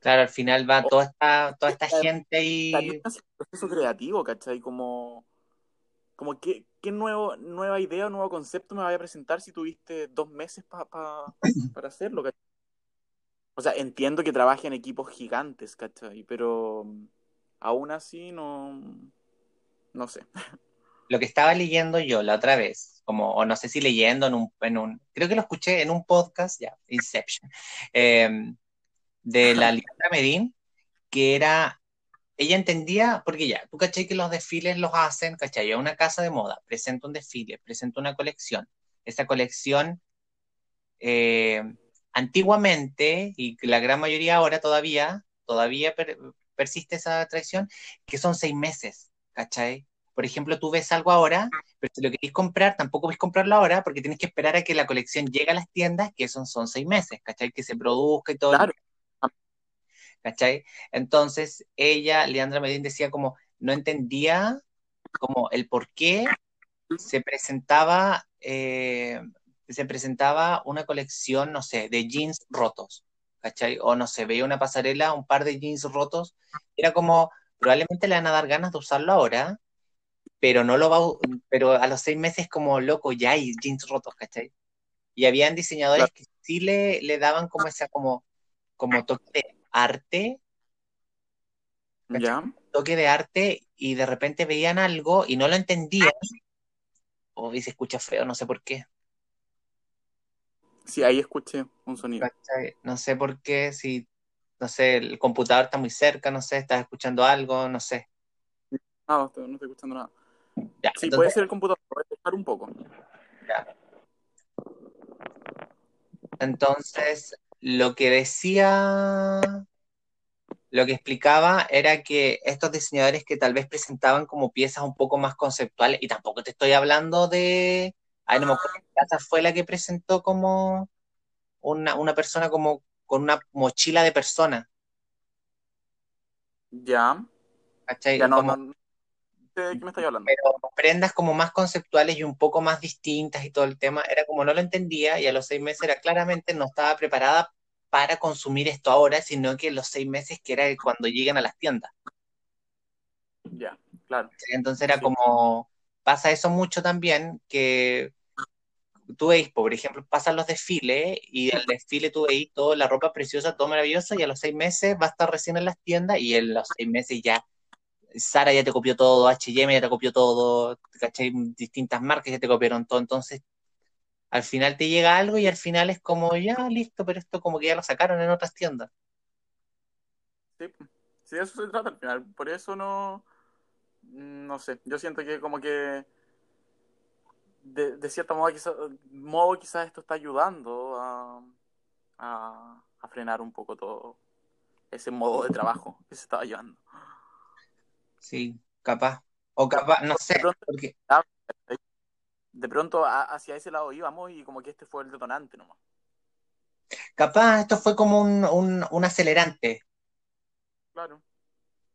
Claro, al final va toda esta, toda esta gente y... un proceso creativo, ¿cachai? Como, como qué, qué nuevo, nueva idea o nuevo concepto me vaya a presentar si tuviste dos meses para hacerlo, ¿cachai? O sea, entiendo que trabaje en equipos gigantes, ¿cachai? Pero aún así no, no sé. Lo que estaba leyendo yo la otra vez, como, o no sé si leyendo en un, en un creo que lo escuché en un podcast, ya, Inception, em, de la Liana Medin, que era, ella entendía, porque ya, tú caché que los desfiles los hacen, caché, a una casa de moda, presenta un desfile, presenta una colección, esa colección, eh, antiguamente, y la gran mayoría ahora todavía, todavía persiste esa tradición, que son seis meses, ¿cachai? Por ejemplo, tú ves algo ahora, pero si lo querés comprar, tampoco ves comprarlo ahora porque tienes que esperar a que la colección llegue a las tiendas, que son, son seis meses, ¿cachai? Que se produzca y todo. Claro. ¿Cachai? Entonces, ella, Leandra Medina, decía como, no entendía como el por qué se presentaba, eh, se presentaba una colección, no sé, de jeans rotos. ¿cachai? O no sé, veía una pasarela, un par de jeans rotos, era como, probablemente le van a dar ganas de usarlo ahora, pero no lo va pero a los seis meses como loco, ya hay jeans rotos, ¿cachai? Y habían diseñadores que sí le, le daban como esa como, como toque de arte. Ya. toque de arte y de repente veían algo y no lo entendían, o y se escucha feo, no sé por qué, Sí, ahí escuché un sonido. No sé por qué, si, no sé, el computador está muy cerca, no sé, estás escuchando algo, no sé. Ah, no, no estoy escuchando nada. Ya, Sí, entonces- puede ser el computador, puede dejar un poco. Entonces, lo que decía, lo que explicaba era que estos diseñadores que tal vez presentaban como piezas un poco más conceptuales, y tampoco te estoy hablando de, ay, no me acuerdo, casa fue la que presentó como una, una persona como con una mochila de persona, Ya. ¿cachai? Ya no, Como- no, de qué me estáis hablando. pero prendas como más conceptuales y un poco más distintas y todo el tema, era como no lo entendía y a los seis meses era claramente no estaba preparada para consumir esto ahora, sino que los seis meses que era cuando llegan a las tiendas. Ya, claro. Entonces era Sí. como, pasa eso mucho también, que tú veis, por ejemplo, pasan los desfiles y el desfile tú veis toda la ropa preciosa, todo maravilloso y a los seis meses va a estar recién en las tiendas y en los seis meses ya Sara ya te copió todo, H&M ya te copió todo, ¿cachai? Distintas marcas ya te copiaron todo, entonces al final te llega algo y al final es como, ya, listo, pero esto como que ya lo sacaron en otras tiendas. Sí, sí, de eso se trata al final. Por eso no. No sé. Yo siento que como que. De, de quizá- modo, quizás esto está ayudando a, a, a frenar un poco todo ese modo de trabajo que se estaba llevando. Sí, capaz. O capaz, no sé, De pronto, porque de pronto hacia ese lado íbamos y como que este fue el detonante nomás. capaz esto fue como un, un, un acelerante, Claro.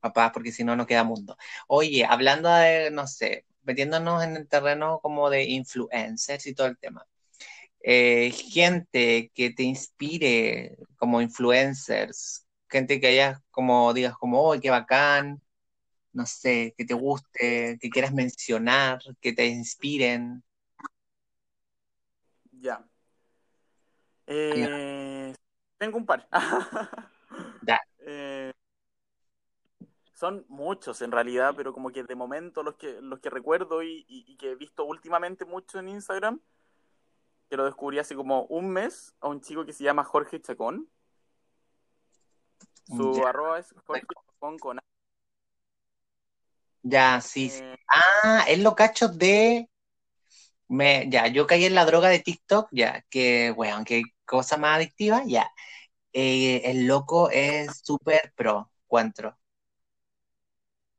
capaz, porque si no, no queda mundo. Oye, hablando de, no sé, metiéndonos en el terreno como de influencers y todo el tema. Eh, gente que te inspire como influencers, gente que hayas como digas como, oh, qué bacán, no sé, que te guste, que quieras mencionar, que te inspiren. Ya. Eh, tengo un par. Ya. Eh, son muchos en realidad, pero como que de momento los que, los que recuerdo y, y- y que he visto últimamente mucho en Instagram, que lo descubrí hace como un mes, a un chico que se llama Jorge Chacón. Su Ya. arroba es Jorge Chacón con A. Ya, sí, sí. Eh, Ah, es lo cacho de. Me, ya, yo caí en la droga de TikTok, ya, que, weón, qué cosa más adictiva, ya. Eh, el loco es súper pro, encuentro.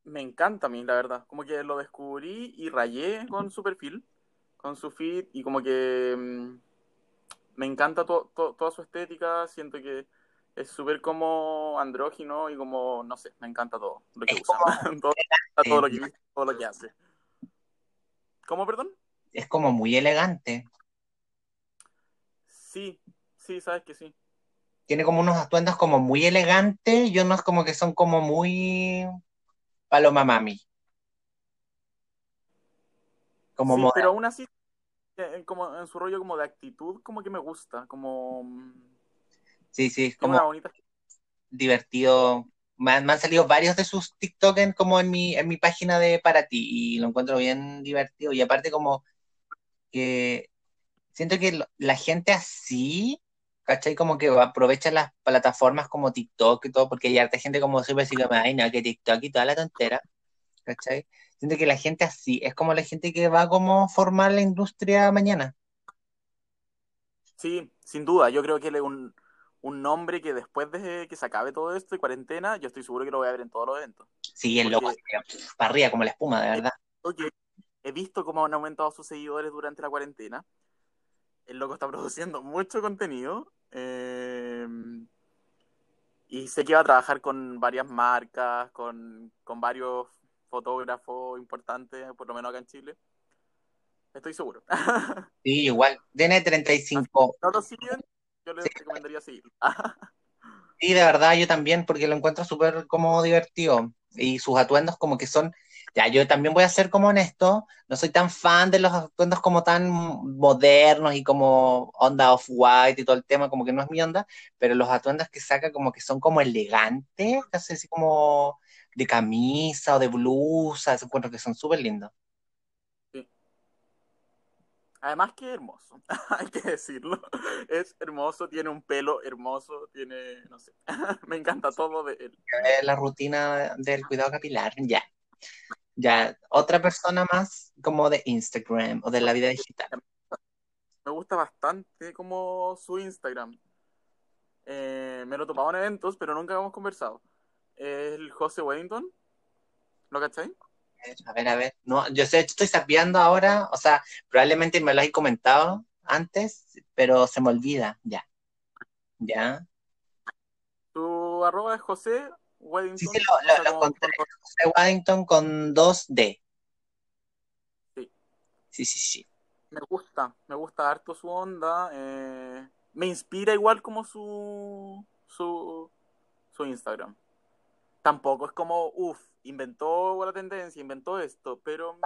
me encanta a mí, la verdad. Como que lo descubrí y rayé con su perfil, con su feed, y como que mm, me encanta to- to- toda su estética. Siento que es súper como andrógino y como, no sé, me encanta todo lo que Es usa. como- todo, todo lo que todo lo que hace. ¿Cómo, perdón? Es como muy elegante. Sí, sí, sabes que sí. Tiene como unos atuendos como muy elegantes y unos como que son como muy paloma mami. Como Sí, moda- pero aún así, eh, como en su rollo como de actitud, como que me gusta, como mm, Sí, sí, es como bonita divertido. Me han, me han salido varios de sus TikTok en, como en mi, en mi página de para ti y lo encuentro bien divertido. Y aparte como que siento que lo- la gente así, ¿cachai? Como que aprovecha las plataformas como TikTok y todo, porque hay harta gente como súper así como, ay, no, que TikTok y toda la tontera, ¿cachai? Siento que la gente así es como la gente que va como formar la industria mañana. Sí, sin duda. Yo creo que él es un, un nombre que después de que se acabe todo esto de cuarentena, yo estoy seguro que lo voy a ver en todos los eventos. Sí, el loco, para arriba como la espuma, de verdad. He visto cómo han aumentado sus seguidores durante la cuarentena. El loco está produciendo mucho contenido. eh, y sé que va a trabajar con varias marcas, con, con varios fotógrafos importantes, por lo menos acá en Chile. Estoy seguro. Sí, igual. Tiene 35. no lo siguen, yo les Sí. recomendaría seguirlo. Sí, de verdad, yo también, porque lo encuentro súper como divertido. Y sus atuendos como que son, Ya, yo también voy a ser como honesto, no soy tan fan de los atuendos como tan modernos y como onda off-white y todo el tema, como que no es mi onda, pero los atuendos que saca como que son como elegantes, casi así como de camisa o de blusa, encuentro que son súper lindos. Además que hermoso, hay que decirlo. Es hermoso, tiene un pelo hermoso, tiene, no sé, me encanta todo de él. La rutina del cuidado capilar, ya. Ya, otra persona más como de Instagram o de la vida digital. Me gusta bastante como su Instagram. Eh, me lo topaba en eventos, pero nunca hemos conversado. El José Wellington, ¿lo cacháis? A ver, a ver. No, yo sé, estoy sabiendo ahora, o sea, probablemente me lo hay comentado antes, pero se me olvida, ya. ¿Ya? Tu arroba es José Weddington. Sí, sí, lo, lo, José Weddington con dos D. Sí. Sí, sí, sí. Me gusta, me gusta harto su onda. Eh, me inspira igual como su, su, su Instagram. Tampoco es como, uff, inventó la tendencia, inventó esto, pero,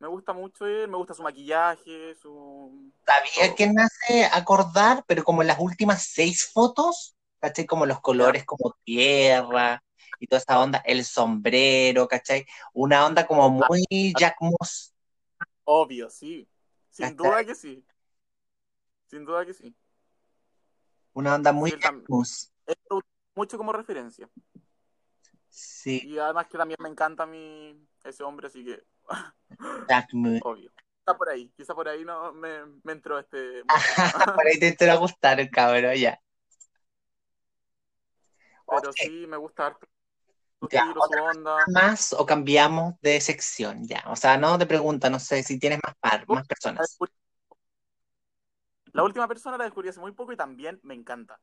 me gusta mucho él, me gusta su maquillaje, su... Sabía que me hace acordar, pero como en las últimas seis fotos, ¿cachai? Como los colores como tierra y toda esa onda, el sombrero, ¿cachai? Una onda como ah. muy Jack Moss. Obvio, sí. Sin duda que sí. Sin duda que sí. Una onda muy Jack Moss. Mucho como referencia. Sí. Y además que también me encanta a mí ese hombre, así que. Obvio. Está por ahí, quizá por ahí no me, me entró este. por ahí te entró a gustar el cabrón, ya. Pero sí, me gusta harto. Su onda. ¿Más o cambiamos de sección ya? O sea, no te pregunta, no sé si tienes más, par, más personas. La última persona la descubrí hace muy poco y también me encanta.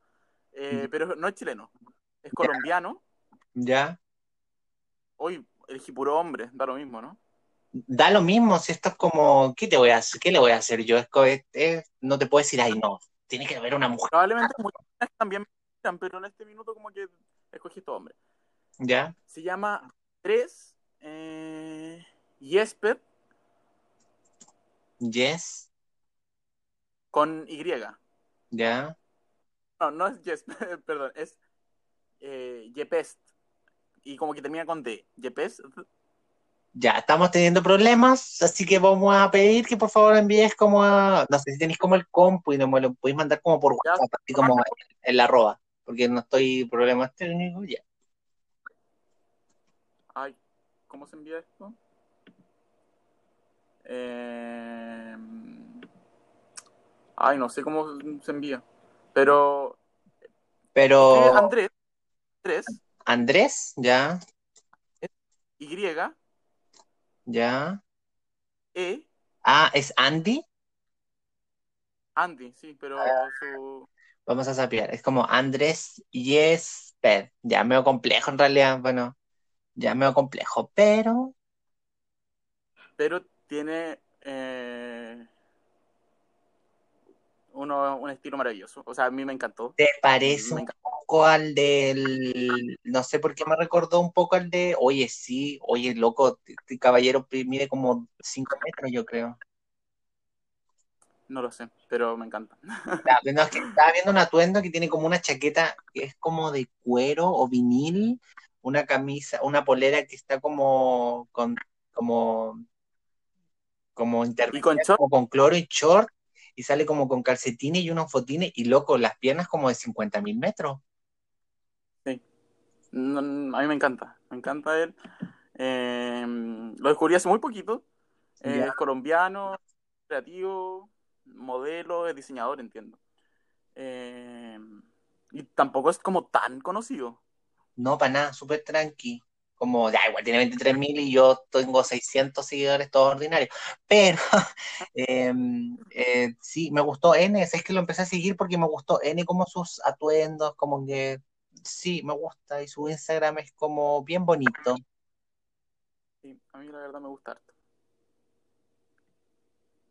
Eh, pero no es chileno, es colombiano. Ya. Hoy elegí puro hombre, da lo mismo, ¿no? Da lo mismo, si esto es como, ¿qué te voy a hacer? ¿Qué le voy a hacer yo? Es, no te puedo decir, ay, no, tiene que haber una mujer. Probablemente muchas también me pero en este minuto como que escogí este hombre. ¿Ya? Se llama Tres eh, Yesper. Yes. Con Y. ¿Ya? No, no es Yes, perdón, es eh, Yepest y como que termina con D. ¿Yepes? Ya, estamos teniendo problemas, así que vamos a pedir que por favor envíes como a, no sé si tenéis como el compu y me lo podéis mandar como por WhatsApp, así como en la arroba, porque no estoy problemas técnicos ya. Ay, ¿cómo se envía esto? Eh... Ay, no sé cómo se envía, pero... Pero... Andrés, Andrés Andrés, ya. Y. Ya. E. Ah, ¿es Andy? Andy, sí, pero ah. su... Vamos a saber, es como Andrés Yesped. Ya medio complejo en realidad, bueno, ya medio complejo, pero... Pero tiene eh, uno, un estilo maravilloso. O sea, a mí me encantó. ¿Te parece un poco al del. No sé por qué me recordó un poco al de. Oye, sí, oye, loco, este caballero mide como 5 metros, yo creo. No lo sé, pero me encanta. estaba viendo un atuendo que tiene como una chaqueta que es como de cuero o vinil, una camisa, una polera que está como con como como, ¿Y con, como con cloro y short y sale como con calcetines y unos fotines y loco, las piernas como de 50 mil metros. Sí, a mí me encanta, me encanta él. Em, lo descubrí hace muy poquito. es colombiano, creativo, modelo, es diseñador, entiendo. Em, y tampoco es como tan conocido. No, para nada, súper tranqui como, ya igual tiene 23 mil y yo tengo 600 seguidores, todos ordinarios. Pero em, eh, sí, me gustó N, es que lo empecé a seguir porque me gustó N como sus atuendos, como que sí, me gusta y su Instagram es como bien bonito. Sí, a mí la verdad me gusta harto.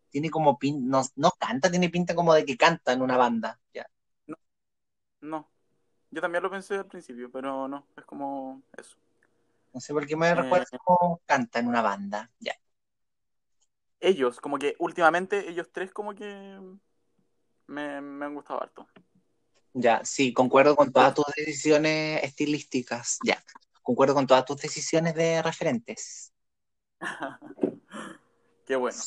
Tiene como pinta, no, no canta, tiene pinta como de que canta en una banda, ya. No, no, yo también lo pensé al principio, pero no, es como eso. No sé por qué me recuerda Eh. cómo canta en una banda. Ya. Ellos, como que últimamente ellos tres como que me, me han gustado harto. Ya, sí, concuerdo con todas tus decisiones estilísticas. Ya, concuerdo con todas tus decisiones de referentes. Qué bueno.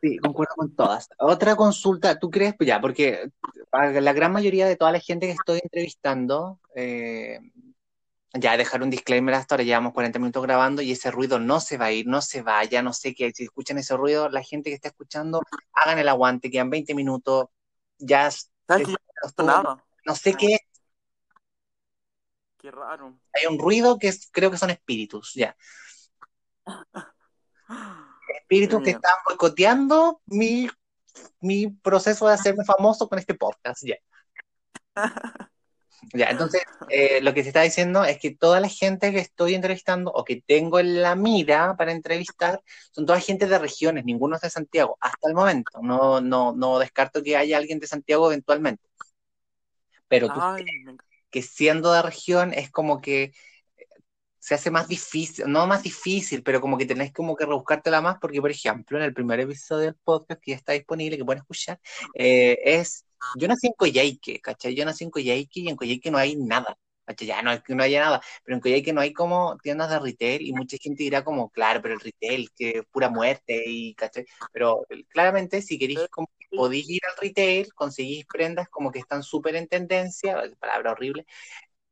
Sí, concuerdo con todas. Otra consulta, ¿tú crees? Ya, porque para la gran mayoría de toda la gente que estoy entrevistando, eh, ya dejar un disclaimer hasta ahora, llevamos 40 minutos grabando y ese ruido no se va a ir, no se vaya, no sé qué. Si escuchan ese ruido, la gente que está escuchando, hagan el aguante, quedan 20 minutos, ya ¿Sabes que yo no nada? sé qué, Qué raro. hay un ruido que es- creo que son espíritus, ya. Espíritus Qué que miedo. están boicoteando mi, mi proceso de hacerme famoso con este podcast, ya. Ya, entonces, eh, lo que se está diciendo es que toda la gente que estoy entrevistando o que tengo en la mira para entrevistar son toda gente de regiones, ninguno es de Santiago, hasta el momento. No, no, no descarto que haya alguien de Santiago eventualmente. Pero Ay, encanta. que siendo de región es como que se hace más difícil, no más difícil, pero como que tenés como que rebuscártela más, porque por ejemplo, en el primer episodio del podcast que ya está disponible, que pueden escuchar, eh, es, yo nací en Coyhaique, ¿cachai? Yo nací en Coyhaique y en Coyhaique no hay nada, ¿cachai? Ya no es que no haya nada, pero en Coyhaique no hay como tiendas de retail y mucha gente dirá como, claro, pero el retail, que es pura muerte y, ¿cachai? Pero eh, claramente si queréis como que podéis ir al retail, conseguís prendas como que están súper en tendencia, palabra horrible,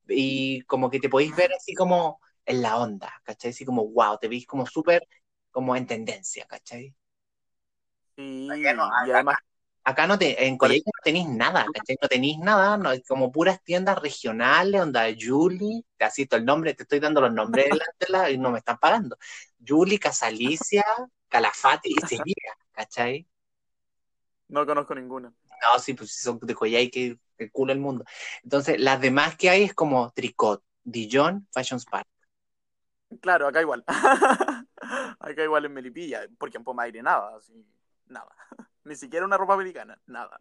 y como que te podéis ver así como en la onda, ¿cachai? Así como, wow, te veis como súper como en tendencia, ¿cachai? Sí, no, y además, Acá no te, en Coyhaique no tenéis nada, ¿cachai? No tenéis nada, no, es como puras tiendas regionales, onda Julie, te asisto el nombre, te estoy dando los nombres de la, de la- y no me están pagando. Julie, Casalicia, Calafate y Sevilla, ¿cachai? no conozco ninguna. No, sí, pues son de Coyhaique, el culo del mundo. Entonces, las demás que hay es como Tricot, Dijon, Fashion Spark. Claro, acá igual. acá igual en Melipilla, porque en Pomaire nada, así, nada. Ni siquiera una ropa americana, nada.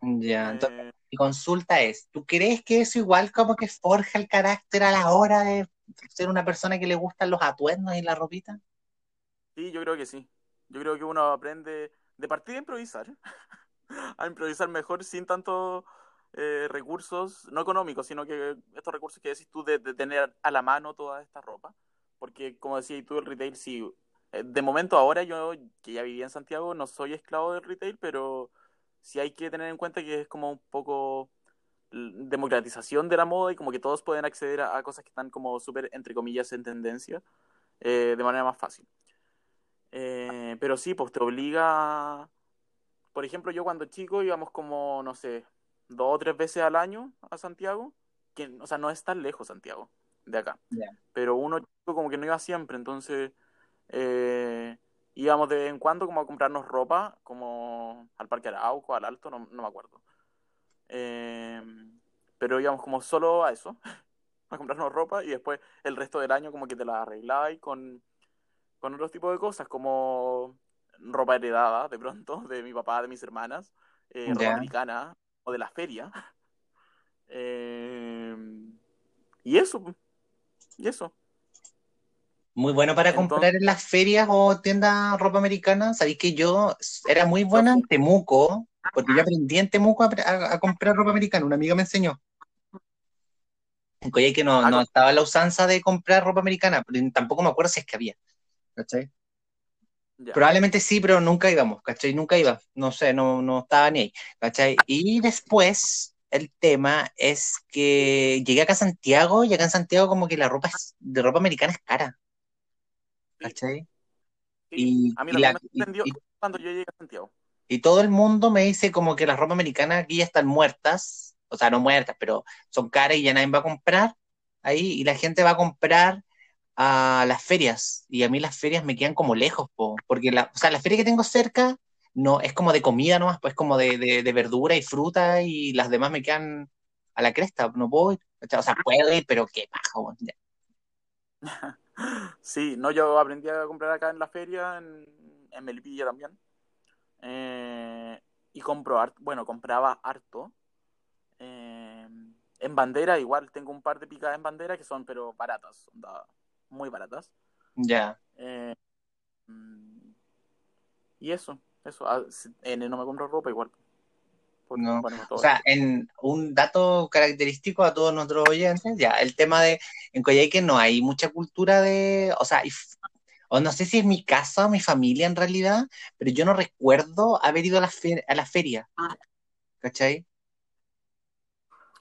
Ya, entonces, Eh, mi consulta es, ¿tú crees que eso igual como que forja el carácter a la hora de ser una persona que le gustan los atuendos y la ropita? sí, yo creo que sí. Yo creo que uno aprende de partida a improvisar, a improvisar mejor sin tantos eh, recursos, no económicos, sino que estos recursos que decís tú de, de tener a la mano toda esta ropa. Porque, como decías tú, el retail sí. Eh, De momento ahora yo, que ya vivía en Santiago, no soy esclavo del retail, pero sí hay que tener en cuenta que es como un poco democratización de la moda y como que todos pueden acceder a, a cosas que están como súper, entre comillas, en tendencia eh, de manera más fácil. Eh, pero sí, pues te obliga. Por ejemplo, yo cuando chico íbamos como, no sé, dos o tres veces al año a Santiago, que, o sea, no es tan lejos Santiago de acá. Pero uno chico como que no iba siempre, entonces eh, íbamos de vez en cuando como a comprarnos ropa, como al Parque Arauco, al Alto, no, no me acuerdo. Eh, pero íbamos como solo a eso, a comprarnos ropa y después el resto del año como que te la arreglabas con, con otros tipos de cosas, como ropa heredada de pronto, de mi papá, de mis hermanas, eh, ropa americana o de la feria. Eh, y eso, y eso. Muy bueno para Entonces- comprar en las ferias o tiendas ropa americana. Sabéis que yo era muy buena en Temuco, porque yo aprendí en Temuco a, a- a comprar ropa americana. Una amiga me enseñó. En Coyhaique no, Ah, no con- estaba la usanza de comprar ropa americana, pero tampoco me acuerdo si es que había. ¿Cachai? Ya. Probablemente sí, pero nunca íbamos, ¿cachai? Nunca iba, no sé, no, no estaba ni ahí, ¿cachai? Y después el tema es que llegué acá a Santiago y acá en Santiago como que la ropa es- de ropa americana es cara, ¿cachai? Sí, y- a mí y la- me sorprendió y- cuando yo llegué a Santiago. Y todo el mundo me dice como que las ropa americanas aquí ya están muertas, o sea, no muertas, pero son caras y ya nadie va a comprar ahí, y la gente va a comprar a las ferias, y a mí las ferias me quedan como lejos, po, porque la, o sea, la feria que tengo cerca no es como de comida nomás, pues como de, de, de verdura y fruta, y las demás me quedan a la cresta, no puedo ir, o sea, puedo ir, pero qué paja, ya. Sí, no, yo aprendí a comprar acá en la feria, en, en Melipilla también. Eh, y compro bueno, compraba harto. Eh, en bandera igual, tengo un par de picadas en bandera que son pero baratas, muy baratas. Ya. Eh, mm, y eso, eso. Ah, si- N no me compro ropa igual. No. O sea, en un dato característico a todos nuestros oyentes, ya, el tema de en Coyhaique no hay mucha cultura de, o sea, o no sé si es mi casa o mi familia en realidad, pero yo no recuerdo haber ido a la, a la feria, ¿cachai?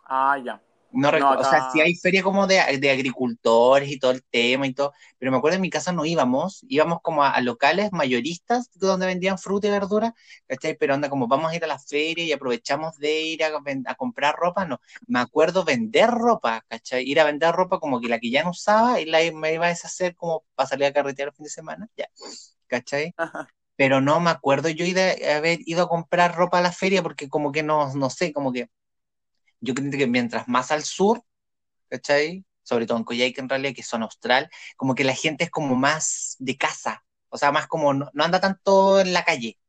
Ah, ya. No, recu- No, O sea, sí hay feria como de, de agricultores y todo el tema y todo, pero me acuerdo en mi casa no íbamos, íbamos como a, a locales mayoristas donde vendían fruta y verdura, ¿cachai? Pero anda como vamos a ir a la feria y aprovechamos de ir a comprar ropa, no. Me acuerdo vender ropa, ¿cachai? Ir a vender ropa como que la que ya no usaba y la me iba a deshacer como para salir a carretear el fin de semana, ya, ¿cachai? Pero no me acuerdo yo de haber ido a comprar ropa a la feria porque como que no, no sé, como que yo creo que mientras más al sur, ¿cachai? Sobre todo en Coyhaique en realidad, que son austral, como que la gente es como más de casa, o sea, más como no, no anda tanto en la calle.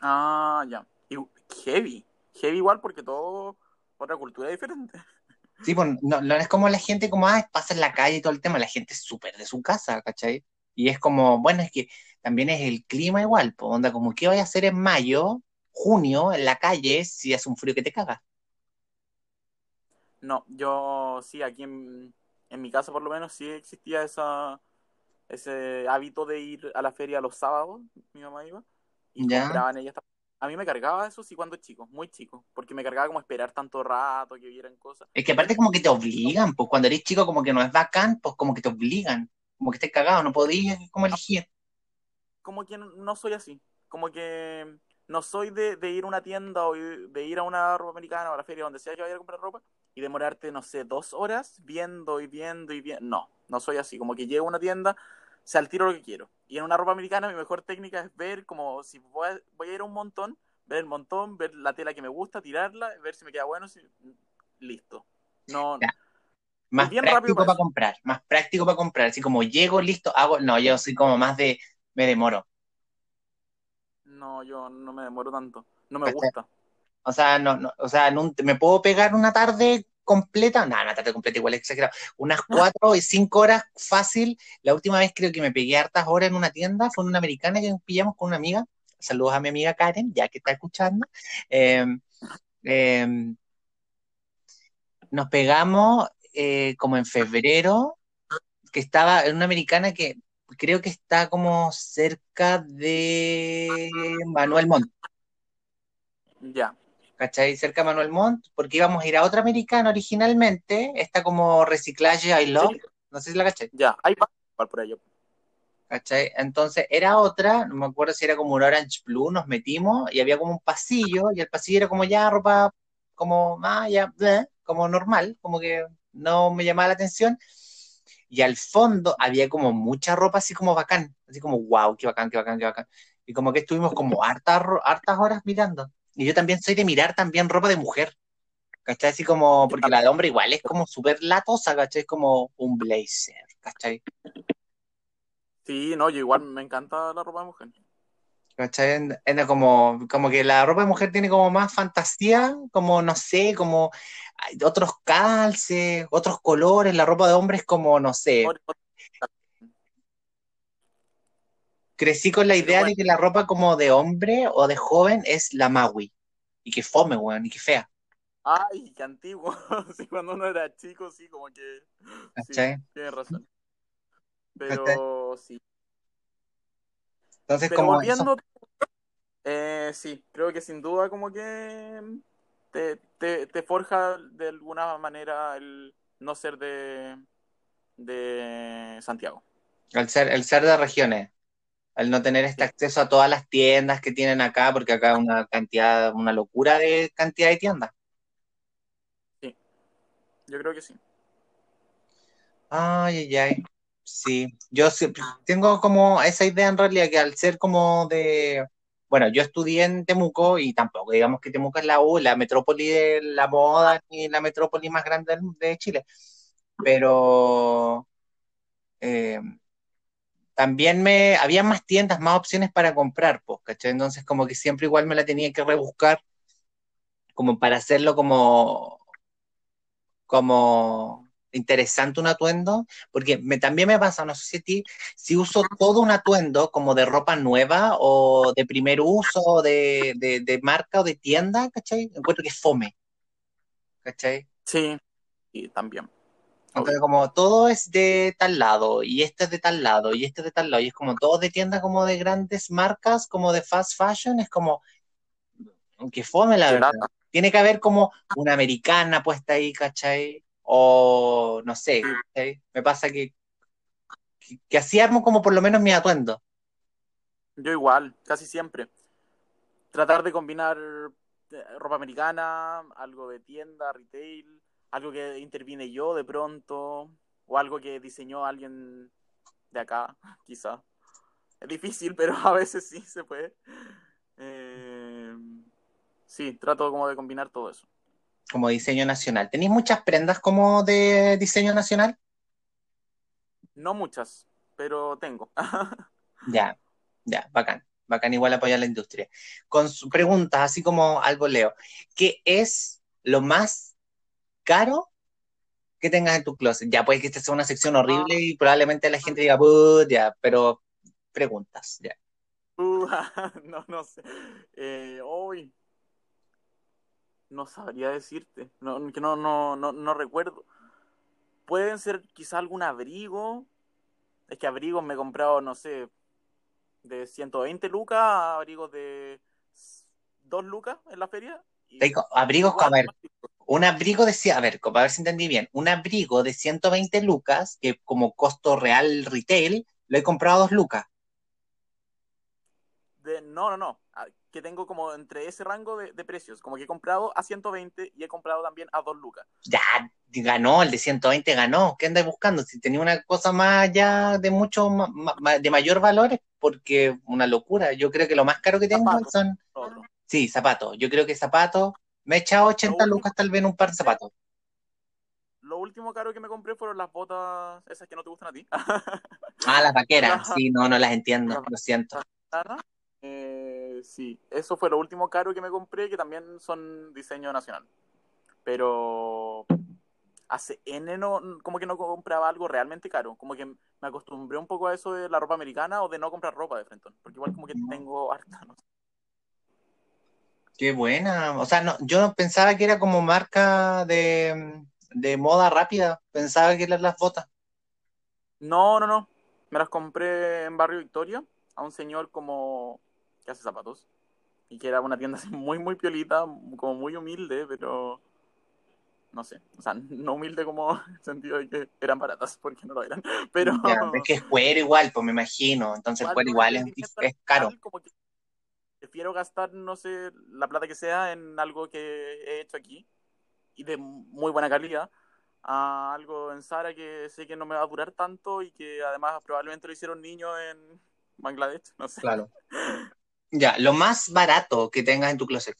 Ah, ya. Y heavy. Heavy igual porque todo otra cultura diferente. Sí, pues no, no es como la gente como, ah, pasa en la calle y todo el tema, la gente es súper de su casa, ¿cachai? Y es como, bueno, es que también es el clima igual, pues onda, como, ¿qué voy a hacer en mayo, junio, en la calle, si hace un frío que te caga? No, yo sí, aquí en, en mi casa por lo menos sí existía esa, ese hábito de ir a la feria los sábados, mi mamá iba, y Ya. compraban ellas. tam- A mí me cargaba eso sí cuando chico, muy chico, porque me cargaba como esperar tanto rato que vieran cosas. Es que aparte como que te obligan, pues cuando eres chico como que no es bacán, pues como que te obligan, como que estés cagado, no podías como elegir. Como que no- no soy así, como que no soy de, de ir a una tienda o de ir a una ropa americana o a la feria, donde sea que vaya a comprar ropa, y demorarte, no sé, dos horas viendo y viendo y viendo. No, no soy así, como que llego a una tienda, sé al tiro lo que quiero. Y en una ropa americana mi mejor técnica es ver como si voy a, voy a ir a un montón, ver el montón, ver la tela que me gusta, tirarla, ver si me queda bueno, si... listo. No. Más bien práctico para comprar, más práctico para comprar, así como llego, listo, hago, no, yo soy como más de, me demoro. no, yo no me demoro tanto. No me gusta. O sea, no, no, o sea, un- me puedo pegar una tarde completa, no, una tarde completa igual es exagerado, unas cuatro y cinco horas fácil. La última vez creo que me pegué hartas horas en una tienda, fue en una americana que nos pillamos con una amiga. Saludos a mi amiga Karen, ya que está escuchando. Eh, eh, nos pegamos eh, como en febrero, que estaba en una americana que creo que está como cerca de Manuel Montt. Ya. ¿Cachai? Cerca de Manuel Montt, porque íbamos a ir a otra americana originalmente, está como Reciclaje I Love, Sí. no sé si la caché, Ya, ahí va igual por ello. ¿cachai? Entonces era otra, no me acuerdo si era como un Orange Blue, nos metimos y había como un pasillo, y el pasillo era como ya ropa, como, ah, ya, bleh, como normal, como que no me llamaba la atención, y al fondo había como mucha ropa así como bacán, así como wow, qué bacán, qué bacán, qué bacán, y como que estuvimos como hartas, hartas horas mirando, y yo también soy de mirar también ropa de mujer, ¿cachai? Así como, porque la de hombre igual es como súper latosa, ¿cachai? Es como un blazer, ¿cachai? Sí, no, yo igual me encanta la ropa de mujer. ¿Cachai? En como, como que la ropa de mujer tiene como más fantasía, como no sé, como hay otros calces, otros colores, la ropa de hombre es como, no sé, crecí con la idea bueno. de que la ropa como de hombre o de joven es la Maui, y que fome, weón, y que fea, Ay, qué antiguo. Sí, cuando uno era chico, sí, como que. Sí, ¿cachai? tienes razón. Pero sí. Entonces Pero como volviendo. Eh, sí, creo que sin duda, como que. Te, te, te forja de alguna manera el no ser de. de Santiago. eso, el ser, el ser de regiones, al no tener este Sí. acceso a todas las tiendas que tienen acá, porque acá hay una cantidad, una locura de cantidad de tiendas. Yo creo que sí. Ay, ay, ay. Sí, yo siempre tengo como esa idea en realidad que al ser como de, bueno, yo estudié en Temuco y tampoco digamos que Temuco es la U, la metrópoli de la moda ni la metrópoli más grande de Chile, pero eh, también me, había más tiendas, más opciones para comprar, pues, ¿cachai? Entonces como que siempre igual me la tenía que rebuscar como para hacerlo como, como interesante un atuendo, porque me, también me pasa, no sé si si uso todo un atuendo como de ropa nueva o de primer uso, de, de, de marca o de tienda, ¿cachai? Encuentro que es fome, ¿cachai? Sí, y también. Entonces, como todo es de tal lado, y este es de tal lado, y este es de tal lado, y es como todo de tienda como de grandes marcas, como de fast fashion, es como, que fome la verdad. Tiene que haber como una americana puesta ahí, ¿cachai? O no sé, ¿cachai? Me pasa que, que, que así armo como por lo menos mi atuendo. Yo igual, casi siempre. Tratar de combinar eh, ropa americana, algo de tienda, retail, algo que intervine yo de pronto, o algo que diseñó alguien de acá, quizá. Es difícil, pero a veces sí se puede. Eh, sí, trato como de combinar todo eso. como diseño nacional. ¿Tenéis muchas prendas como de diseño nacional? No muchas, pero tengo. Ya, ya, bacán. Bacán igual apoyar la industria. Con sus preguntas, así como algo leo. ¿Qué es lo más caro que tengas en tu closet? Ya, puede que esta sea una sección horrible y probablemente la gente diga, ya, pero preguntas, ya. Uh, no, no sé. Eh, hoy no sabría decirte. No, que no, no, no, no recuerdo. Pueden ser quizá algún abrigo. Es que abrigos me he comprado, no sé, de 120 lucas a abrigos de 2 lucas en la feria. y abrigos, igual, un abrigo de, a ver, como a ver si entendí bien, un abrigo de 120 lucas, que como costo real retail, lo he comprado a 2 lucas. De, no, no, no. Que tengo como entre ese rango de, de precios. Como que he comprado a 120 y he comprado también a 2 lucas. Ya ganó, el de 120 ganó. ¿Qué andas buscando? Si tenía una cosa más allá de mucho ma- ma- de mayor valor, porque una locura. Yo creo que lo más caro que tengo son, otro. sí, zapatos. Yo creo que zapatos, me he echado 80 último- lucas tal vez en un par de zapatos. Lo último caro que me compré fueron las botas esas que no te gustan a ti. Ah, las vaqueras, sí, no, no las entiendo, lo siento. Eh, sí, eso fue lo último caro que me compré, que también son diseño nacional. Pero hace N no, como que no compraba algo realmente caro. Como que me acostumbré un poco a eso de la ropa americana o de no comprar ropa de Frenton. Porque igual como que tengo harta. no sé. Qué buena. O sea, no, yo pensaba que era como marca de, de moda rápida. Pensaba que eran las botas. No, no, no. Me las compré en Barrio Victoria a un señor como que hace zapatos. Y que era una tienda así muy, muy piolita, como muy humilde, pero no sé. O sea, no humilde como en el sentido de que eran baratas, porque no lo eran. Pero Ya, es que es cuero igual, pues me imagino. Entonces el cuero igual es, es caro. al- como que prefiero gastar, no sé, la plata que sea en algo que he hecho aquí y de muy buena calidad a algo en Zara que sé que no me va a durar tanto y que además probablemente lo hicieron niños en Bangladesh, no sé. Claro. Ya, lo más barato que tengas en tu closet.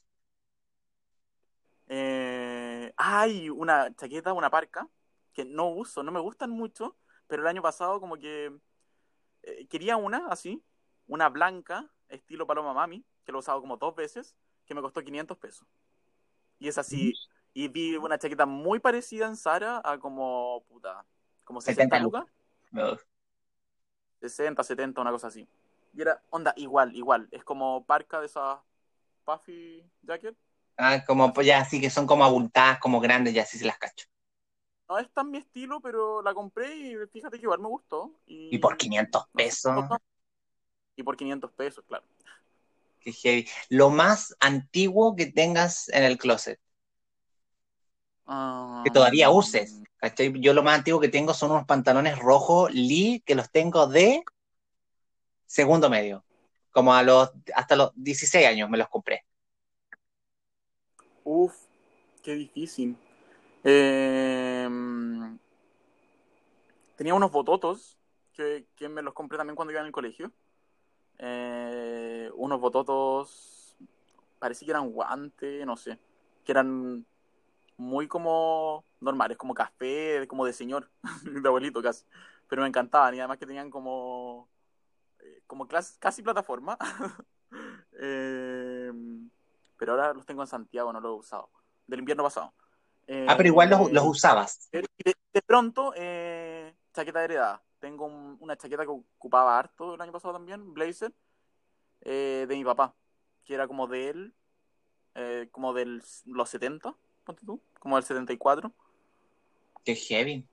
Eh, hay una chaqueta, una parca, que no uso, no me gustan mucho, pero el año pasado como que eh, quería una así, una blanca, estilo Paloma Mami, que lo he usado como dos veces, que me costó 500 pesos. Y es así, y vi una chaqueta muy parecida en Zara a como, puta, como 60 70 lucas, Ugh. 60, 70, una cosa así. Y era, onda, igual, igual, es como parca de esas puffy jacket. Ah, como pues ya, así que son como abultadas, como grandes, ya así se las cacho. No es tan mi estilo, pero la compré y fíjate que igual me gustó. Y, Y por 500 no sé, pesos, Y por 500 pesos, claro. Qué heavy. Lo más antiguo que tengas en el closet, que todavía Um, uses. ¿cachai? Yo lo más antiguo que tengo son unos pantalones rojos Lee que los tengo de segundo medio. Como a los, hasta los 16 años me los compré. Uf, qué difícil. Eh, tenía unos bototos que, que me los compré también cuando iba en el colegio. Eh, unos bototos, parecía que eran guantes, no sé, que eran muy como normales, como café, como de señor, de abuelito casi. Pero me encantaban y además que tenían como, eh, como casi plataforma. Eh, pero ahora los tengo en Santiago, no los he usado. Del invierno pasado. Ah, pero igual los, los usabas. de, de pronto, eh, chaqueta heredada. Tengo un- una chaqueta que ocupaba harto el año pasado también, blazer, eh, de mi papá, que era como de él, eh, como de los 70, ponte tú, como del 74. Qué heavy.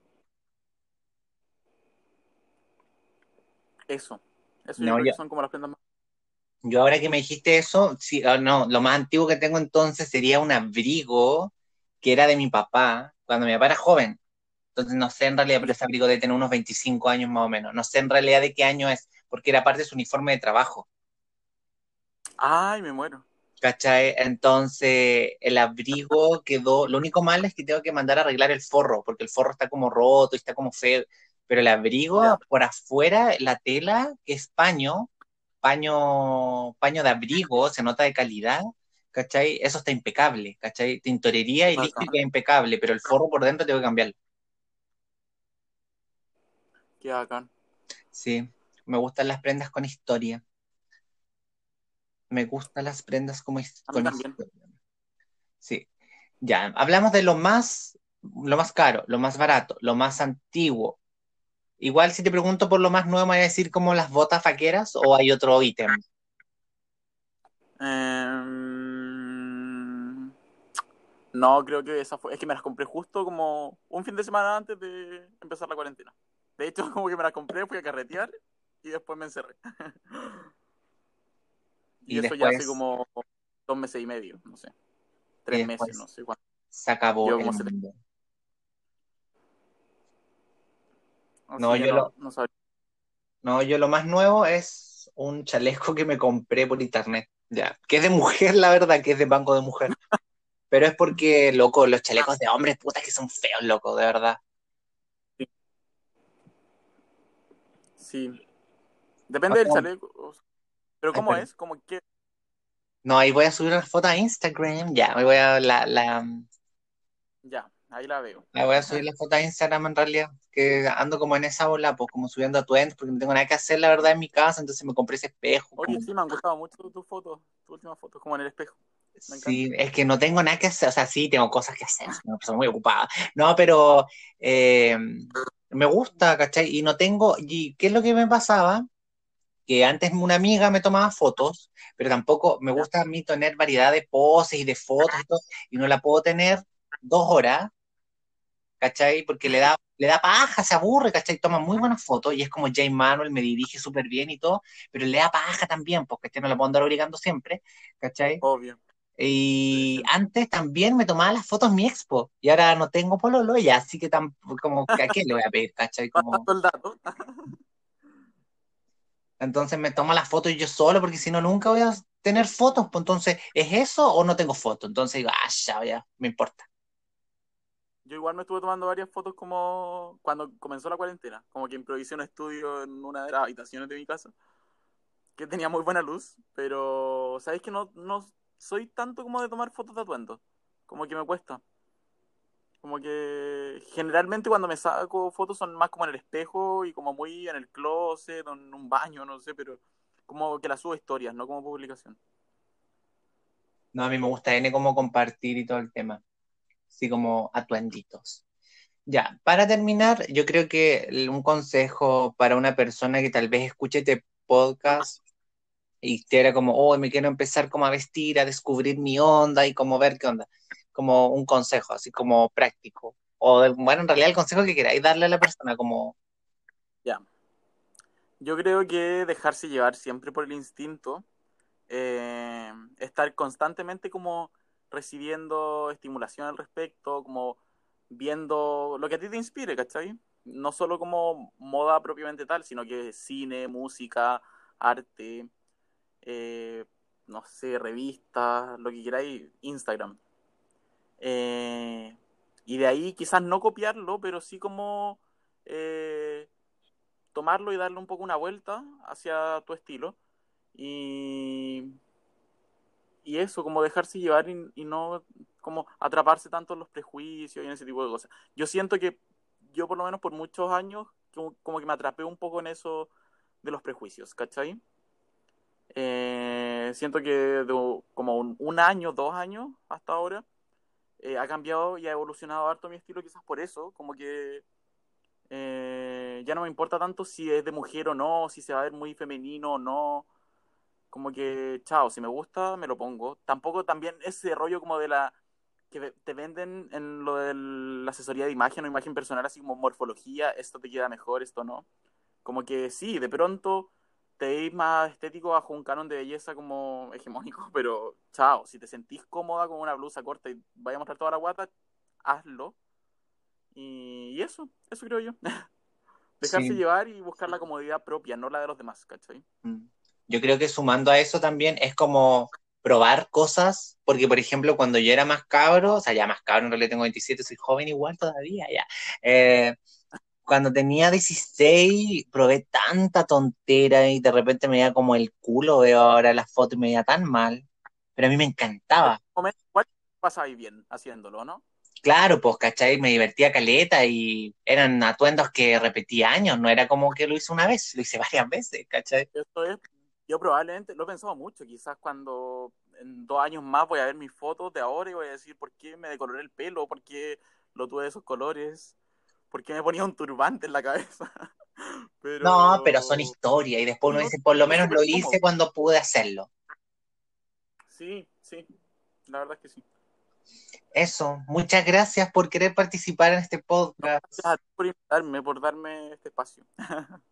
Eso. Eso No, yo creo yo- que son como las prendas más. Yo ahora que me dijiste eso, sí, ah, no, lo más antiguo que tengo entonces sería un abrigo que era de mi papá, cuando mi papá era joven. Entonces no sé en realidad, pero ese abrigo debe tener unos 25 años más o menos. No sé en realidad de qué año es, porque era parte de su uniforme de trabajo. Ay, me muero. ¿Cachai? Entonces el abrigo quedó, lo único malo es que tengo que mandar a arreglar el forro, porque el forro está como roto y está como feo, pero el abrigo por afuera, la tela, que es paño, paño, paño de abrigo, se nota de calidad, ¿cachai? Eso está impecable, ¿cachai? Tintorería y listo y queda impecable, pero el forro por dentro tengo que cambiarlo. Qué bacán. Sí, me gustan las prendas con historia. Me gustan las prendas como con también. historia. Sí. Ya, hablamos de lo más, lo más caro, lo más barato, lo más antiguo. Igual si te pregunto por lo más nuevo, ¿me vas a decir como las botas vaqueras o hay otro ítem? Em, No, creo que esa fue. Es que me las compré justo como un fin de semana antes de empezar la cuarentena. De hecho, como que me las compré, fui a carretear y después me encerré. Y, Y eso ya hace como dos meses y medio, no sé. Tres meses, no sé cuánto. Se acabó Yo el como mundo. No, yo lo- no sabría. No, yo lo más nuevo es un chaleco que me compré por internet. Ya, que es de mujer, la verdad, que es de banco de mujer. Pero es porque, loco, los chalecos de hombres, puta, que son feos, loco, de verdad. Sí. Depende del chaleco. Pero ¿cómo es? ¿Cómo qué? No, ahí voy a subir una foto a Instagram. Ya, ahí voy a la, la, Ya, ahí la veo. la voy a subir la foto a Instagram en realidad. Que ando como en esa ola, pues como subiendo a Twent, porque no tengo nada que hacer, la verdad, en mi casa, entonces me compré ese espejo. Oye, como- sí, me han gustado mucho tus fotos, tus últimas fotos, como en el espejo. Sí, es que no tengo nada que hacer, o sea, sí, tengo cosas que hacer, soy una persona muy ocupada. No, pero eh, me gusta, ¿cachai? Y no tengo, y ¿qué es lo que me pasaba? Que antes una amiga me tomaba fotos, pero tampoco me gusta a mí tener variedad de poses y de fotos y todo, y no la puedo tener dos horas, ¿cachai? Porque le da, le da paja, se aburre, ¿cachai? Toma muy buenas fotos y es como Jay Manuel, me dirige súper bien y todo, pero le da paja también, porque no la puedo andar obligando siempre, ¿cachai? Obvio. Y antes también me tomaba las fotos mi expo, y ahora no tengo pololo ya, así que tam- como, ¿a qué le voy a pedir, cachai? Como, entonces me tomo las fotos yo solo, porque si no nunca voy a tener fotos, pues entonces, ¿es eso o no tengo fotos? Entonces digo, ah, ya, ya, me importa. Yo igual me estuve tomando varias fotos como cuando comenzó la cuarentena, como que improvisé un estudio en una de las habitaciones de mi casa, que tenía muy buena luz, pero sabéis que no, no soy tanto como de tomar fotos de atuendo, como que me cuesta. Como que generalmente cuando me saco fotos son más como en el espejo y como muy en el closet o en un baño, no sé, pero como que las subo historias, no como publicación. No, a mí me gusta N como compartir y todo el tema, así como atuenditos. Ya, para terminar, yo creo que un consejo para una persona que tal vez escuche este podcast y quiera como, oh, me quiero empezar como a vestir, a descubrir mi onda y como ver qué onda, como un consejo, así como práctico. O, bueno, en realidad el consejo que queráis darle a la persona, como, Ya. Yo creo que dejarse llevar siempre por el instinto, eh, estar constantemente como recibiendo estimulación al respecto, como viendo lo que a ti te inspire, ¿cachai? No solo como moda propiamente tal, sino que cine, música, arte, eh, no sé, revistas, lo que queráis, Instagram. Eh, y de ahí quizás no copiarlo, pero sí como eh, tomarlo y darle un poco una vuelta hacia tu estilo. Y, y eso, como dejarse llevar y, no como atraparse tanto en los prejuicios y en ese tipo de cosas. Yo siento que yo por lo menos por muchos años como, como que me atrapé un poco en eso de los prejuicios, ¿cachai? Eh, siento que de como un, año, dos años hasta ahora, eh, ha cambiado y ha evolucionado harto mi estilo, quizás por eso, como que eh, ya no me importa tanto si es de mujer o no, si se va a ver muy femenino o no. Como que, chao, si me gusta, me lo pongo. Tampoco también ese rollo como de la que te venden en lo de la asesoría de imagen o imagen personal, así como morfología, esto te queda mejor, esto no. Como que sí, de pronto veis más estético bajo un canon de belleza como hegemónico, pero chao, si te sentís cómoda con una blusa corta y vaya a mostrar toda la guata, hazlo. Y, eso, eso creo yo. Dejarse llevar y buscar la comodidad propia, no la de los demás, ¿cachai? Mm. Yo creo que sumando a eso también es como probar cosas, porque por ejemplo cuando yo era más cabro, o sea, ya más cabro, en realidad tengo 27, soy joven igual todavía, ya. Eh, cuando tenía 16 probé tanta tontera y de repente me veía como el culo, veo ahora las fotos y me veía tan mal, pero a mí me encantaba. ¿Cuál pasaba bien haciéndolo, no? Claro, pues, ¿cachai? Me divertía caleta y eran atuendos que repetí años, no era como que lo hice una vez, lo hice varias veces, ¿cachai? Esto es, yo probablemente lo he pensado mucho, quizás cuando en dos años más voy a ver mis fotos de ahora y voy a decir por qué me decoloré el pelo, por qué lo tuve de esos colores, por qué me ponía un turbante en la cabeza. No, pero son historias y después uno dice, por lo menos lo hice cuando pude hacerlo. Sí, sí, la verdad es que sí. Eso, muchas gracias por querer participar en este podcast. Gracias por invitarme, por darme este espacio.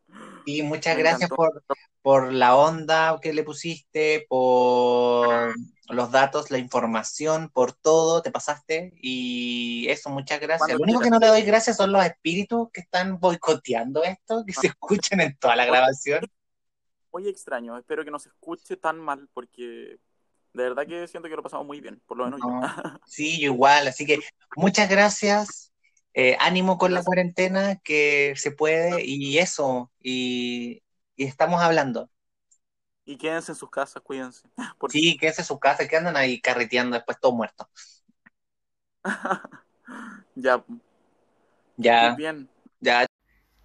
Y muchas gracias por, por la onda que le pusiste, por los datos, la información, por todo, te pasaste. Y eso, muchas gracias. Lo único que no le doy gracias son los espíritus que están boicoteando esto, que se escuchen en toda la grabación. Muy extraño, espero que no se escuche tan mal porque de verdad que siento que lo pasamos muy bien, por lo menos yo. Sí, yo igual, así que muchas gracias. Eh, ánimo con la cuarentena, que se puede, y eso, y, estamos hablando. Y quédense en sus casas, cuídense. Sí, quédense en sus casas, que andan ahí carreteando después todos muertos. ya. Ya. Muy bien. Ya.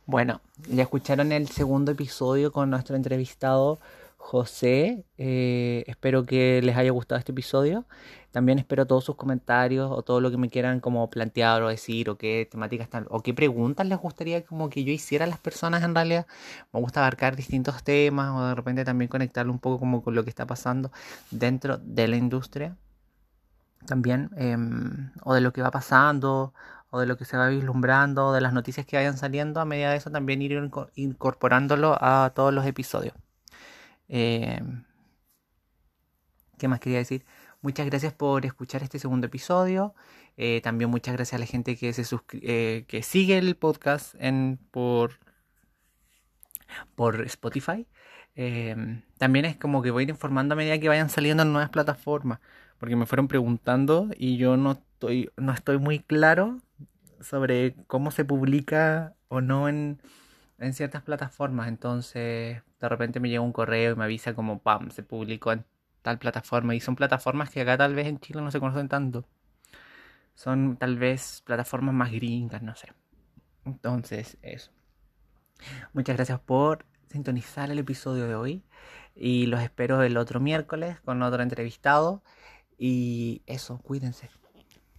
Bueno, ya escucharon el segundo episodio con nuestro entrevistado José. Eh, espero que les haya gustado este episodio. También espero todos sus comentarios o todo lo que me quieran como plantear o decir o qué temáticas están o qué preguntas les gustaría como que yo hiciera a las personas en realidad. Me gusta abarcar distintos temas o de repente también conectarlo un poco como con lo que está pasando dentro de la industria. También em, o de lo que va pasando o de lo que se va vislumbrando o de las noticias que vayan saliendo. A medida de eso también ir incorporándolo a todos los episodios. Eh, ¿Qué más quería decir? Muchas gracias por escuchar este segundo episodio. Eh, también muchas gracias a la gente que se eh, que sigue el podcast en por por Spotify. también es como que voy a ir informando a medida que vayan saliendo nuevas plataformas, porque me fueron preguntando y yo no estoy no estoy muy claro sobre cómo se publica o no en en ciertas plataformas. Entonces, de repente me llega un correo y me avisa como, pam, se publicó en tal plataforma. Y son plataformas que acá tal vez en Chile no se conocen tanto. Son tal vez plataformas más gringas, no sé. Entonces, eso. Muchas gracias por sintonizar el episodio de hoy. Y los espero el otro miércoles con otro entrevistado. Y eso, cuídense.